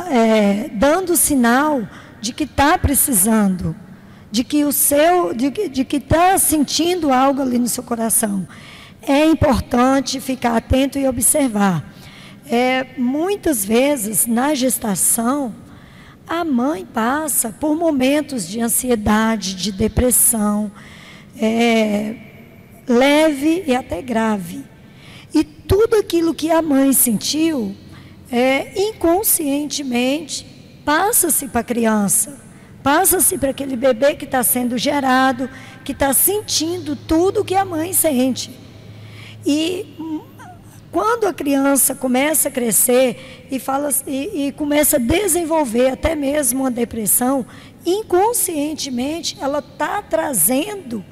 é, dando sinal de que está precisando, de que o seu, de, de que está sentindo algo ali no seu coração é importante ficar atento e observar. É, muitas vezes, na gestação, a mãe passa por momentos de ansiedade, de depressão, é, leve e até grave. E tudo aquilo que a mãe sentiu, é, inconscientemente, passa-se para a criança, passa-se para aquele bebê que está sendo gerado, que está sentindo tudo que a mãe sente. E quando a criança começa a crescer e, fala, e, e começa a desenvolver até mesmo uma depressão, inconscientemente ela está trazendo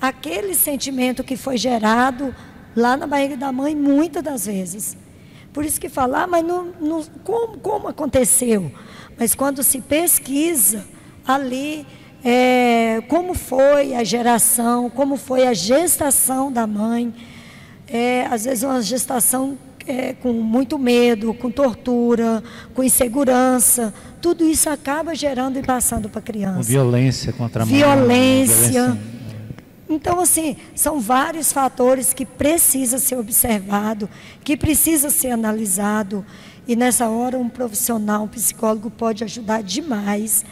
aquele sentimento que foi gerado lá na barriga da mãe muitas das vezes. Por isso que falar, ah, mas como, como aconteceu? Mas quando se pesquisa ali é, como foi a geração, como foi a gestação da mãe, é, às vezes uma gestação é, com muito medo, com tortura, com insegurança, tudo isso acaba gerando e passando para a criança. Violência contra a mãe. Violência. violência. Então, assim, são vários fatores que precisa ser observado, que precisa ser analisado. E nessa hora, um profissional, um psicólogo pode ajudar demais.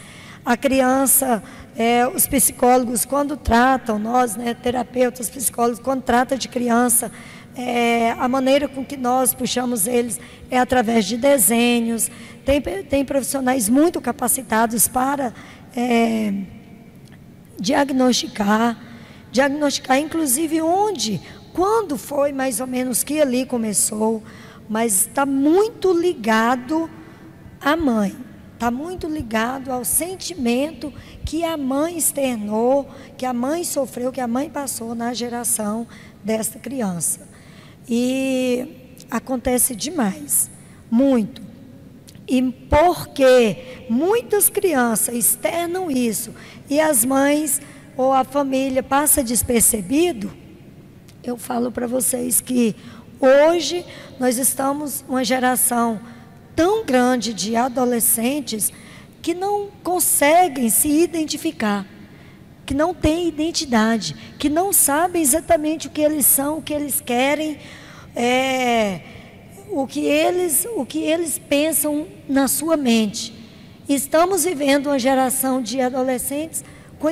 A criança, é, os psicólogos, quando tratam, nós, né, terapeutas, psicólogos, quando tratam de criança, é, a maneira com que nós puxamos eles é através de desenhos. Tem, tem profissionais muito capacitados para é, diagnosticar. diagnosticar inclusive onde, quando foi mais ou menos que ali começou, mas está muito ligado à mãe, está muito ligado ao sentimento que a mãe externou, que a mãe sofreu, que a mãe passou na geração desta criança. E acontece demais, muito. E porque muitas crianças externam isso e as mães ou a família passa despercebido, eu falo para vocês que hoje nós estamos uma geração tão grande de adolescentes que não conseguem se identificar, que não têm identidade, que não sabem exatamente o que eles são, o que eles querem, é, o, que eles, o que eles pensam na sua mente. Estamos vivendo uma geração de adolescentes com,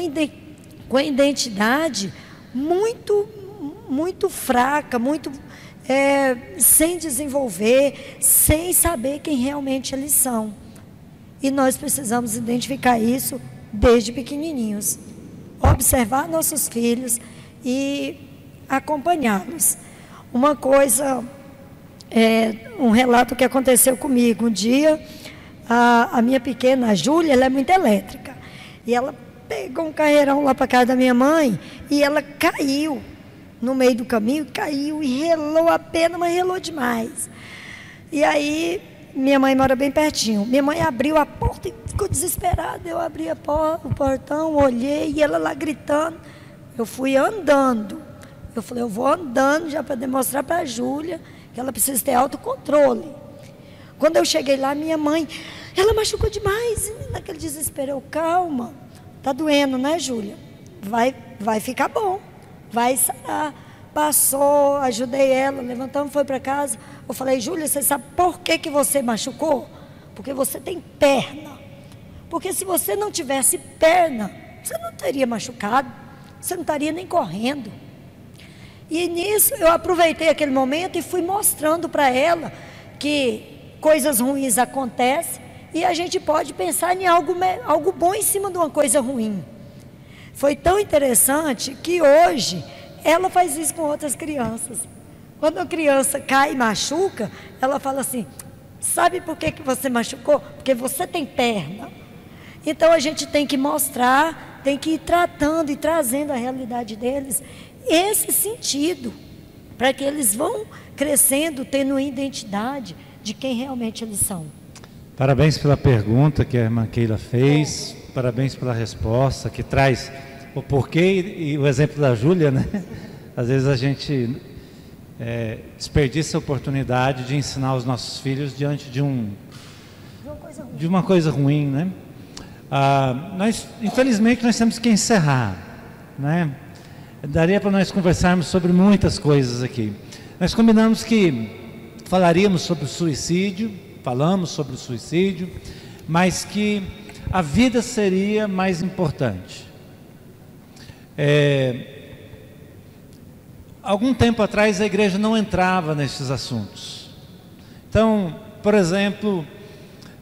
com identidade muito, muito fraca, muito é, sem desenvolver, sem saber quem realmente eles são. E nós precisamos identificar isso desde pequenininhos. Observar nossos filhos e acompanhá-los. Uma coisa, é, um relato que aconteceu comigo. Um dia, a, a minha pequena, a Júlia, ela é muito elétrica. E ela pegou um carreirão lá para casa da minha mãe e ela caiu no meio do caminho, caiu e relou a pena, mas relou demais. E aí, minha mãe mora bem pertinho. Minha mãe abriu a porta e ficou desesperada. Eu abri a porta, o portão, olhei e ela lá gritando. Eu fui andando. Eu falei, eu vou andando já para demonstrar para a Júlia que ela precisa ter autocontrole. Quando eu cheguei lá, minha mãe, ela machucou demais. Naquele desespero, eu, calma. Tá doendo, né, Júlia? Vai, vai ficar bom vai sarar. Passou, ajudei ela, levantamos, foi para casa. Eu falei, Júlia, você sabe por que, que você machucou? Porque você tem perna. Porque se você não tivesse perna, você não teria machucado, você não estaria nem correndo. E nisso eu aproveitei aquele momento e fui mostrando para ela que coisas ruins acontecem e a gente pode pensar em algo, algo bom em cima de uma coisa ruim. Foi tão interessante que hoje ela faz isso com outras crianças. Quando a criança cai e machuca, ela fala assim: Sabe por que, que você machucou? Porque você tem perna. Então a gente tem que mostrar, tem que ir tratando e trazendo a realidade deles esse sentido, para que eles vão crescendo, tendo identidade de quem realmente eles são. Parabéns pela pergunta que a irmã Keila fez, parabéns pela resposta, que traz o porquê e o exemplo da Júlia, né? Às vezes a gente é, desperdiça a oportunidade de ensinar os nossos filhos diante de um de uma coisa ruim, né? Ah, nós, infelizmente, nós temos que encerrar, né? Daria para nós conversarmos sobre muitas coisas aqui. Nós combinamos que falaríamos sobre o suicídio, falamos sobre o suicídio, mas que a vida seria mais importante. É, algum tempo atrás a igreja não entrava nesses assuntos. Então, por exemplo,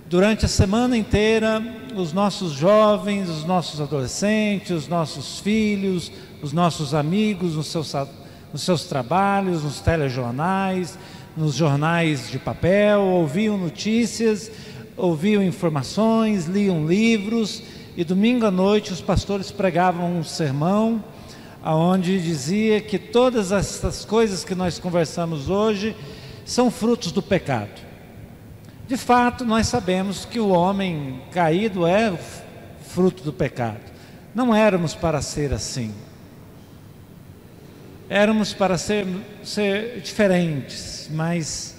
durante a semana inteira, os nossos jovens, os nossos adolescentes, os nossos filhos, os nossos amigos, nos seus, nos seus trabalhos, nos telejornais, nos jornais de papel, ouviam notícias, ouviam informações, liam livros e domingo à noite os pastores pregavam um sermão aonde dizia que todas essas coisas que nós conversamos hoje são frutos do pecado. De fato, nós sabemos que o homem caído é fruto do pecado. Não éramos para ser assim. Éramos para ser, ser diferentes mas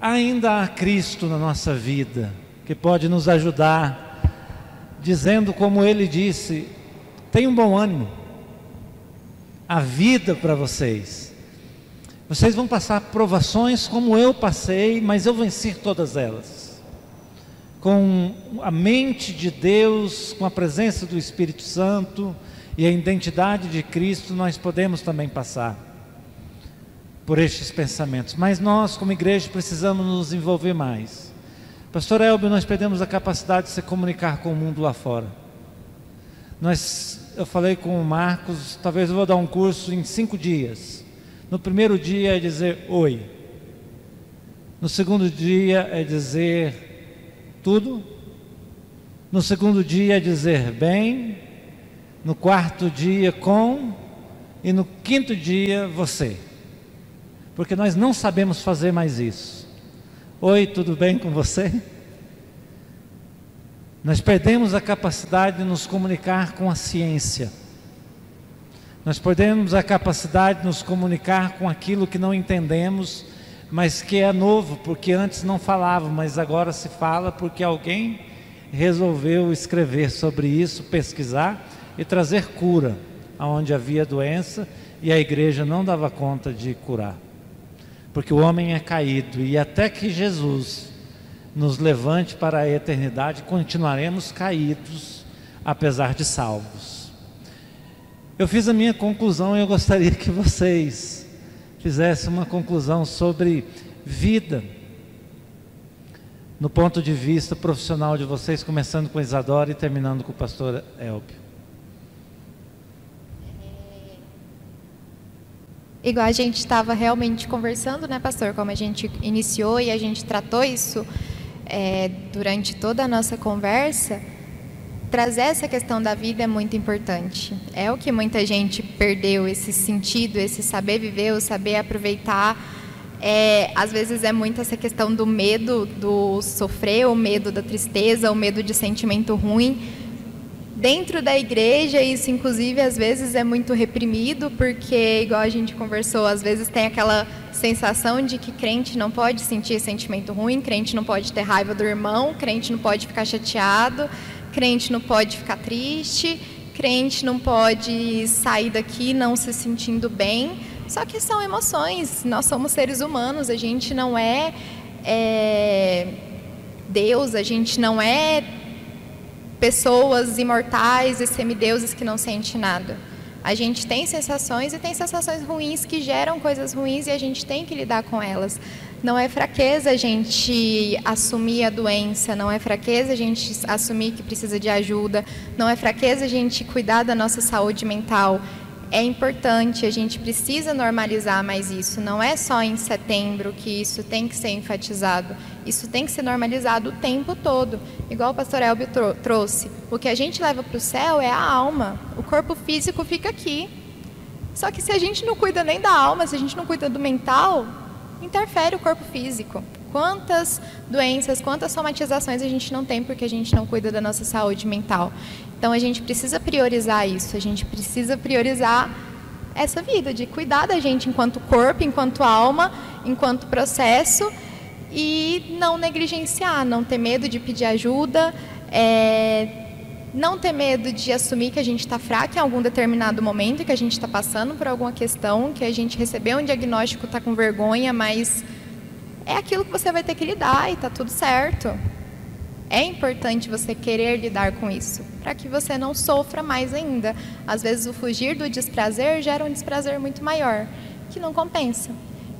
ainda há Cristo na nossa vida que pode nos ajudar, dizendo como ele disse: tenham bom ânimo, a vida para vocês. Vocês vão passar provações como eu passei, mas eu venci todas elas. Com a mente de Deus, com a presença do Espírito Santo e a identidade de Cristo, nós podemos também passar por estes pensamentos. Mas nós, como igreja, precisamos nos envolver mais. Pastor Elbio, nós perdemos a capacidade de se comunicar com o mundo lá fora. Nós eu falei com o Marcos, talvez eu vou dar um curso em cinco dias. No primeiro dia é dizer oi. No segundo dia é dizer tudo. No segundo dia é dizer bem. No quarto dia com. E no quinto dia você. Porque nós não sabemos fazer mais isso. Oi, tudo bem com você? Nós perdemos a capacidade de nos comunicar com a ciência. Nós perdemos a capacidade de nos comunicar com aquilo que não entendemos, mas que é novo, porque antes não falava, mas agora se fala porque alguém resolveu escrever sobre isso, pesquisar e trazer cura aonde havia doença e a igreja não dava conta de curar. Porque o homem é caído e até que Jesus nos levante para a eternidade, continuaremos caídos, apesar de salvos. Eu fiz a minha conclusão e eu gostaria que vocês fizessem uma conclusão sobre vida, no ponto de vista profissional de vocês, começando com Isadora e terminando com o pastor Elbio. Igual a gente estava realmente conversando, né, pastor? Como a gente iniciou e a gente tratou isso é, durante toda a nossa conversa, trazer essa questão da vida é muito importante. É o que muita gente perdeu, esse sentido, esse saber viver, o saber aproveitar. É, às vezes é muito essa questão do medo do sofrer, o medo da tristeza, o medo de sentimento ruim. Dentro da igreja, isso inclusive às vezes é muito reprimido, porque, igual a gente conversou, às vezes tem aquela sensação de que crente não pode sentir sentimento ruim, crente não pode ter raiva do irmão, crente não pode ficar chateado, crente não pode ficar triste, crente não pode sair daqui não se sentindo bem. Só que são emoções, nós somos seres humanos, a gente não é, é Deus, a gente não é pessoas imortais e semideuses que não sentem nada. A gente tem sensações e tem sensações ruins que geram coisas ruins e a gente tem que lidar com elas. Não é fraqueza a gente assumir a doença, não é fraqueza a gente assumir que precisa de ajuda, não é fraqueza a gente cuidar da nossa saúde mental é importante, a gente precisa normalizar mais isso. Não é só em setembro que isso tem que ser enfatizado. Isso tem que ser normalizado o tempo todo. Igual o pastor Elbio trouxe. O que a gente leva para o céu é a alma. O corpo físico fica aqui. Só que se a gente não cuida nem da alma, se a gente não cuida do mental, interfere o corpo físico. Quantas doenças, quantas somatizações a gente não tem porque a gente não cuida da nossa saúde mental. Então a gente precisa priorizar isso, a gente precisa priorizar essa vida, de cuidar da gente enquanto corpo, enquanto alma, enquanto processo e não negligenciar, não ter medo de pedir ajuda, é, não ter medo de assumir que a gente está fraco em algum determinado momento, que a gente está passando por alguma questão, que a gente recebeu um diagnóstico, está com vergonha, mas é aquilo que você vai ter que lidar e está tudo certo. É importante você querer lidar com isso, para que você não sofra mais ainda. Às vezes, o fugir do desprazer gera um desprazer muito maior, que não compensa.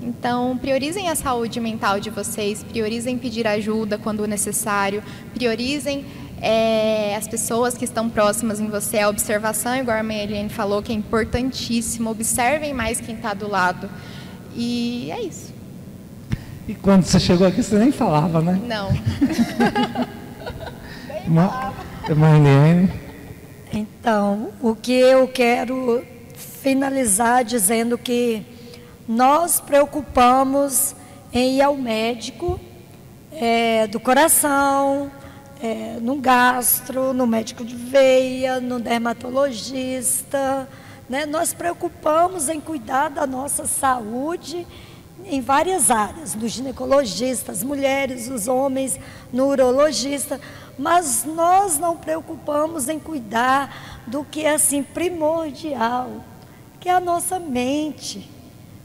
Então, priorizem a saúde mental de vocês, priorizem pedir ajuda quando necessário, priorizem é, as pessoas que estão próximas em você. A observação, igual a Eliane falou, que é importantíssimo. Observem mais quem está do lado. E é isso. E quando você chegou aqui, você nem falava, né? Não. Marlene. Então, o que eu quero finalizar dizendo que nós preocupamos em ir ao médico é, do coração, é, no gastro, no médico de veia, no dermatologista. Né? Nós preocupamos em cuidar da nossa saúde em várias áreas, no ginecologista, as mulheres, os homens, no urologista, mas nós não preocupamos em cuidar do que é assim primordial, que é a nossa mente,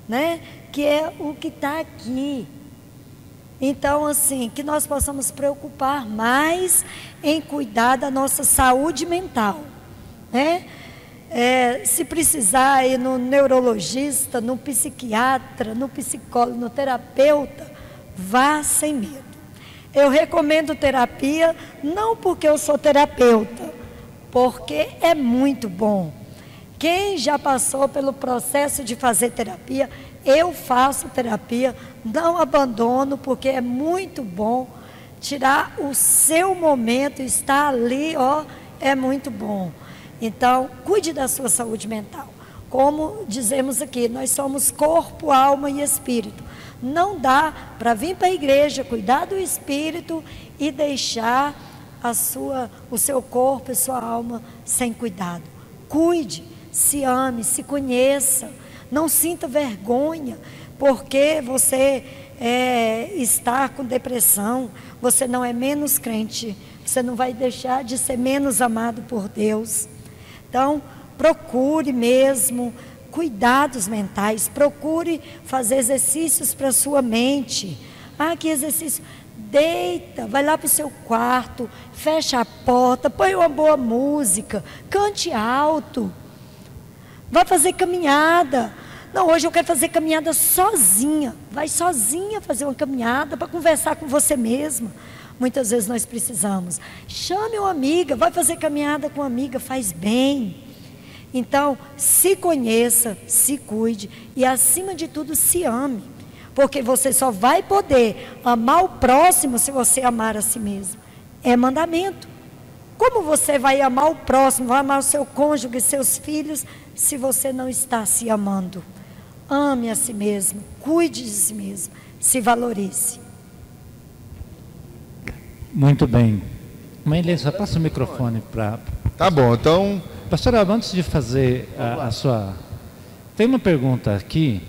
né? Que é o que está aqui. Então, assim, que nós possamos preocupar mais em cuidar da nossa saúde mental, né? É, se precisar ir no neurologista, no psiquiatra, no psicólogo, no terapeuta, vá sem medo. Eu recomendo terapia não porque eu sou terapeuta, porque é muito bom. Quem já passou pelo processo de fazer terapia, eu faço terapia, não abandono, porque é muito bom. Tirar o seu momento, estar ali, ó, é muito bom. Então, cuide da sua saúde mental. Como dizemos aqui, nós somos corpo, alma e espírito. Não dá para vir para a igreja, cuidar do espírito e deixar a sua, o seu corpo e sua alma sem cuidado. Cuide se ame, se conheça, não sinta vergonha, porque você é, está com depressão, você não é menos crente, você não vai deixar de ser menos amado por Deus. Então, procure mesmo cuidados mentais, procure fazer exercícios para sua mente. Ah, que exercício? Deita, vai lá para o seu quarto, fecha a porta, põe uma boa música, cante alto. Vai fazer caminhada. Não, hoje eu quero fazer caminhada sozinha. Vai sozinha fazer uma caminhada para conversar com você mesma. Muitas vezes nós precisamos. Chame uma amiga, vai fazer caminhada com uma amiga, faz bem. Então, se conheça, se cuide e, acima de tudo, se ame. Porque você só vai poder amar o próximo se você amar a si mesmo. É mandamento. Como você vai amar o próximo, vai amar o seu cônjuge, seus filhos, se você não está se amando. Ame a si mesmo, cuide de si mesmo, se valorize. Muito bem. Mãe só passa o microfone para. Tá bom, então. Pastor, antes de fazer a, a sua. Tem uma pergunta aqui.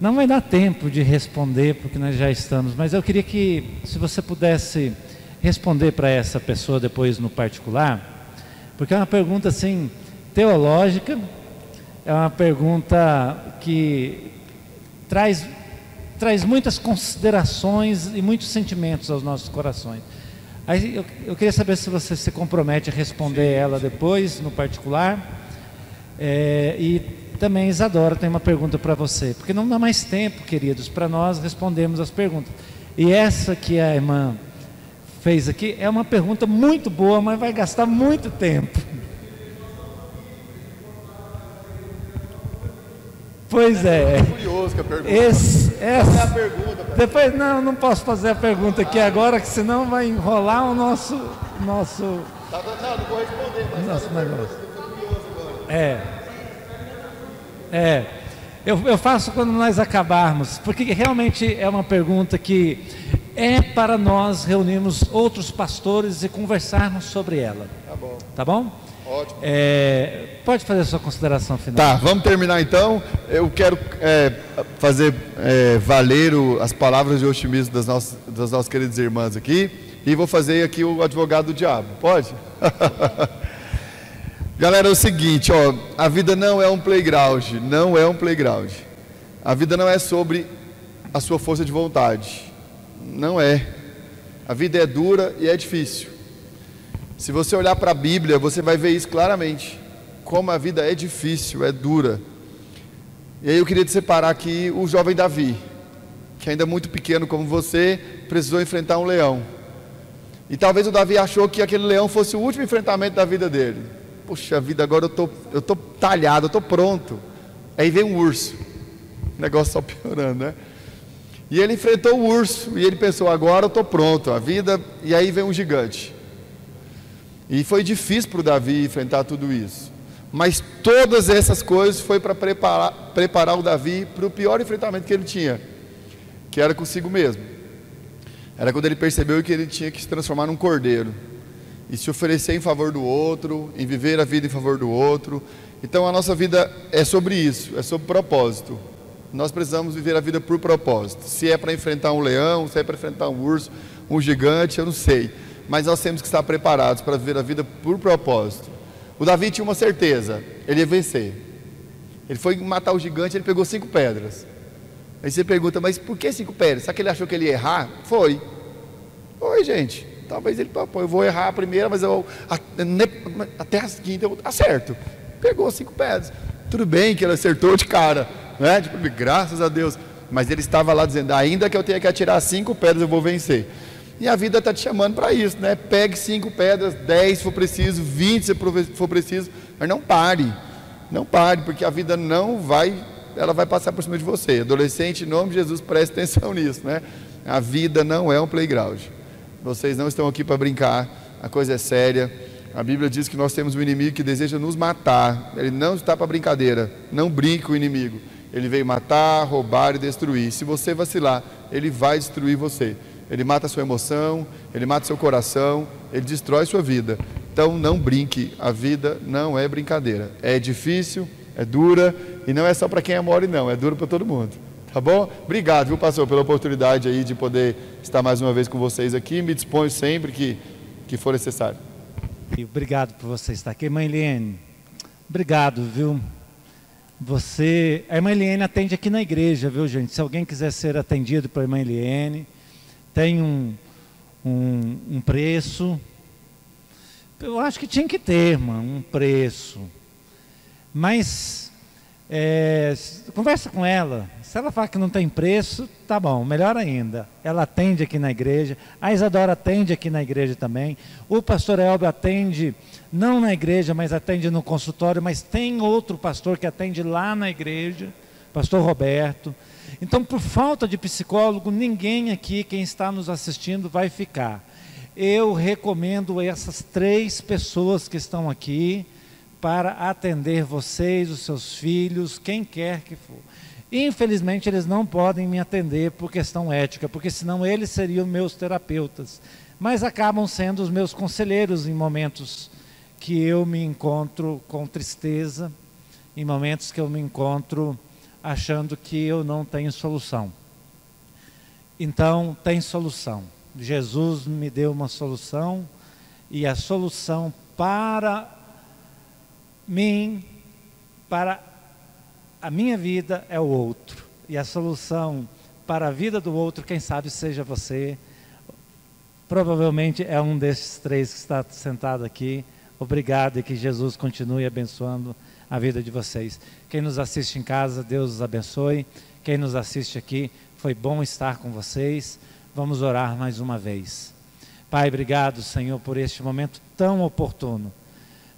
Não vai dar tempo de responder, porque nós já estamos, mas eu queria que, se você pudesse responder para essa pessoa depois no particular, porque é uma pergunta assim, teológica, é uma pergunta que traz, traz muitas considerações e muitos sentimentos aos nossos corações. Aí eu, eu queria saber se você se compromete a responder Sim. ela depois, no particular. É, e também Isadora tem uma pergunta para você, porque não dá mais tempo, queridos, para nós respondermos as perguntas. E essa que a irmã fez aqui é uma pergunta muito boa, mas vai gastar muito tempo. Pois é. Eu curioso com a pergunta. Esse, essa, é a pergunta. Depois, não, não posso fazer a pergunta aqui agora, que senão vai enrolar o nosso. nosso tá, não, não vou responder, mas. Nosso negócio. É. É. Eu, eu faço quando nós acabarmos, porque realmente é uma pergunta que é para nós reunirmos outros pastores e conversarmos sobre ela. Tá bom. Tá bom? Ótimo. É, pode fazer a sua consideração final. Tá, vamos terminar então. Eu quero é, fazer é, valer o, as palavras de otimismo das nossas, das nossas queridas irmãs aqui. E vou fazer aqui o advogado do diabo. Pode? Galera, é o seguinte, ó, a vida não é um playground, não é um playground. A vida não é sobre a sua força de vontade. Não é. A vida é dura e é difícil. Se você olhar para a Bíblia, você vai ver isso claramente. Como a vida é difícil, é dura. E aí eu queria te separar aqui o jovem Davi, que ainda é muito pequeno como você, precisou enfrentar um leão. E talvez o Davi achou que aquele leão fosse o último enfrentamento da vida dele. Puxa vida, agora eu tô, eu tô talhado, eu tô pronto. Aí vem um urso. O negócio só piorando, né? E ele enfrentou o urso e ele pensou: agora eu tô pronto. A vida. E aí vem um gigante. E foi difícil para o Davi enfrentar tudo isso. Mas todas essas coisas foi para preparar, preparar o Davi para o pior enfrentamento que ele tinha, que era consigo mesmo. Era quando ele percebeu que ele tinha que se transformar num cordeiro e se oferecer em favor do outro, em viver a vida em favor do outro. Então a nossa vida é sobre isso, é sobre propósito. Nós precisamos viver a vida por propósito. Se é para enfrentar um leão, se é para enfrentar um urso, um gigante, eu não sei mas nós temos que estar preparados para viver a vida por propósito. O Davi tinha uma certeza, ele ia vencer. Ele foi matar o gigante, ele pegou cinco pedras. Aí você pergunta, mas por que cinco pedras? Será que ele achou que ele ia errar? Foi. Foi, gente. Talvez ele, pô, eu vou errar a primeira, mas eu até a quinta eu acerto. Pegou cinco pedras. Tudo bem que ele acertou de cara, né? Tipo, graças a Deus. Mas ele estava lá dizendo, ainda que eu tenha que atirar cinco pedras, eu vou vencer. E a vida está te chamando para isso, né? Pegue cinco pedras, dez se for preciso, vinte se for preciso, mas não pare. Não pare, porque a vida não vai, ela vai passar por cima de você. Adolescente, em nome de Jesus, preste atenção nisso, né? A vida não é um playground. Vocês não estão aqui para brincar, a coisa é séria. A Bíblia diz que nós temos um inimigo que deseja nos matar. Ele não está para brincadeira. Não brinque com o inimigo. Ele veio matar, roubar e destruir. Se você vacilar, ele vai destruir você. Ele mata a sua emoção, ele mata seu coração, ele destrói sua vida. Então não brinque, a vida não é brincadeira. É difícil, é dura e não é só para quem é mole não, é duro para todo mundo. Tá bom? Obrigado, viu, pastor, pela oportunidade aí de poder estar mais uma vez com vocês aqui. Me disponho sempre que, que for necessário. Obrigado por você estar aqui, mãe Liene. Obrigado, viu? Você, a irmã Liene atende aqui na igreja, viu, gente? Se alguém quiser ser atendido pela irmã Liene, tem um, um, um preço. Eu acho que tinha que ter, mano, um preço. Mas é, conversa com ela. Se ela falar que não tem preço, tá bom, melhor ainda. Ela atende aqui na igreja, a Isadora atende aqui na igreja também. O pastor Elber atende, não na igreja, mas atende no consultório, mas tem outro pastor que atende lá na igreja, pastor Roberto. Então, por falta de psicólogo, ninguém aqui, quem está nos assistindo, vai ficar. Eu recomendo essas três pessoas que estão aqui para atender vocês, os seus filhos, quem quer que for. Infelizmente, eles não podem me atender por questão ética, porque senão eles seriam meus terapeutas. Mas acabam sendo os meus conselheiros em momentos que eu me encontro com tristeza, em momentos que eu me encontro achando que eu não tenho solução. Então, tem solução. Jesus me deu uma solução e a solução para mim, para a minha vida é o outro. E a solução para a vida do outro, quem sabe seja você. Provavelmente é um desses três que está sentado aqui. Obrigado e que Jesus continue abençoando a vida de vocês. Quem nos assiste em casa, Deus os abençoe. Quem nos assiste aqui, foi bom estar com vocês. Vamos orar mais uma vez. Pai, obrigado, Senhor, por este momento tão oportuno.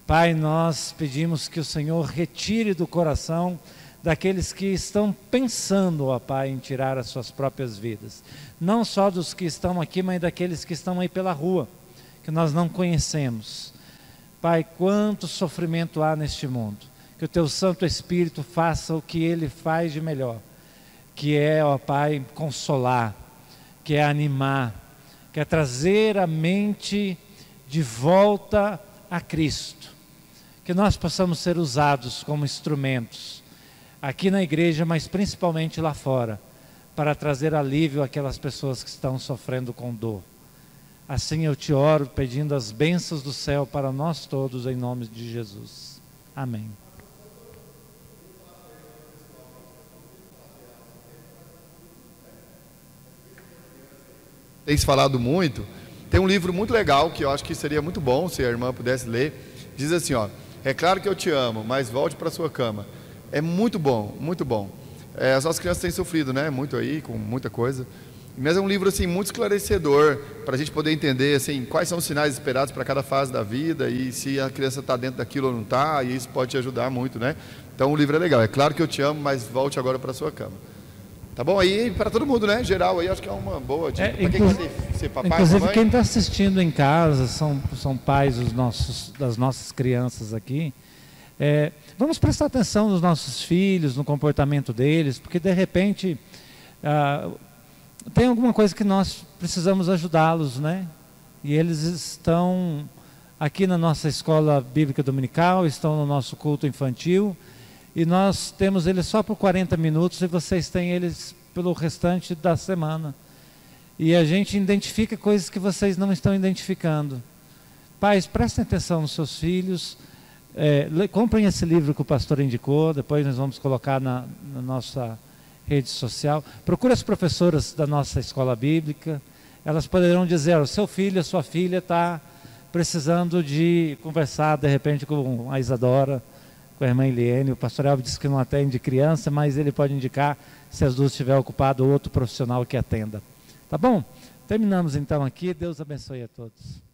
Pai, nós pedimos que o Senhor retire do coração daqueles que estão pensando, ó Pai, em tirar as suas próprias vidas. Não só dos que estão aqui, mas daqueles que estão aí pela rua, que nós não conhecemos. Pai, quanto sofrimento há neste mundo. Que o teu Santo Espírito faça o que ele faz de melhor, que é, ó Pai, consolar, que é animar, que é trazer a mente de volta a Cristo. Que nós possamos ser usados como instrumentos aqui na igreja, mas principalmente lá fora, para trazer alívio àquelas pessoas que estão sofrendo com dor. Assim eu te oro pedindo as bênçãos do céu para nós todos, em nome de Jesus. Amém. Tem se falado muito. Tem um livro muito legal que eu acho que seria muito bom se a irmã pudesse ler. Diz assim, ó: É claro que eu te amo, mas volte para sua cama. É muito bom, muito bom. É, as nossas crianças têm sofrido, né? Muito aí, com muita coisa. Mas é um livro assim muito esclarecedor para a gente poder entender assim quais são os sinais esperados para cada fase da vida e se a criança está dentro daquilo ou não está. E isso pode te ajudar muito, né? Então o livro é legal. É claro que eu te amo, mas volte agora para sua cama. Tá bom? Aí para todo mundo, né? Geral aí acho que é uma boa dica. É, para quem quer ser papai, inclusive mamãe. quem está assistindo em casa são são pais os nossos das nossas crianças aqui. É, vamos prestar atenção nos nossos filhos, no comportamento deles, porque de repente ah, tem alguma coisa que nós precisamos ajudá-los, né? E eles estão aqui na nossa escola bíblica dominical, estão no nosso culto infantil, e nós temos eles só por 40 minutos e vocês têm eles pelo restante da semana. E a gente identifica coisas que vocês não estão identificando. Pais, prestem atenção nos seus filhos é, comprem esse livro que o pastor indicou, depois nós vamos colocar na, na nossa rede social. Procure as professoras da nossa escola bíblica, elas poderão dizer: o seu filho, a sua filha está precisando de conversar de repente com a Isadora, com a irmã Eliane. O pastor Elvio disse que não atende criança, mas ele pode indicar, se as duas estiver ocupado, outro profissional que atenda. Tá bom? Terminamos então aqui. Deus abençoe a todos.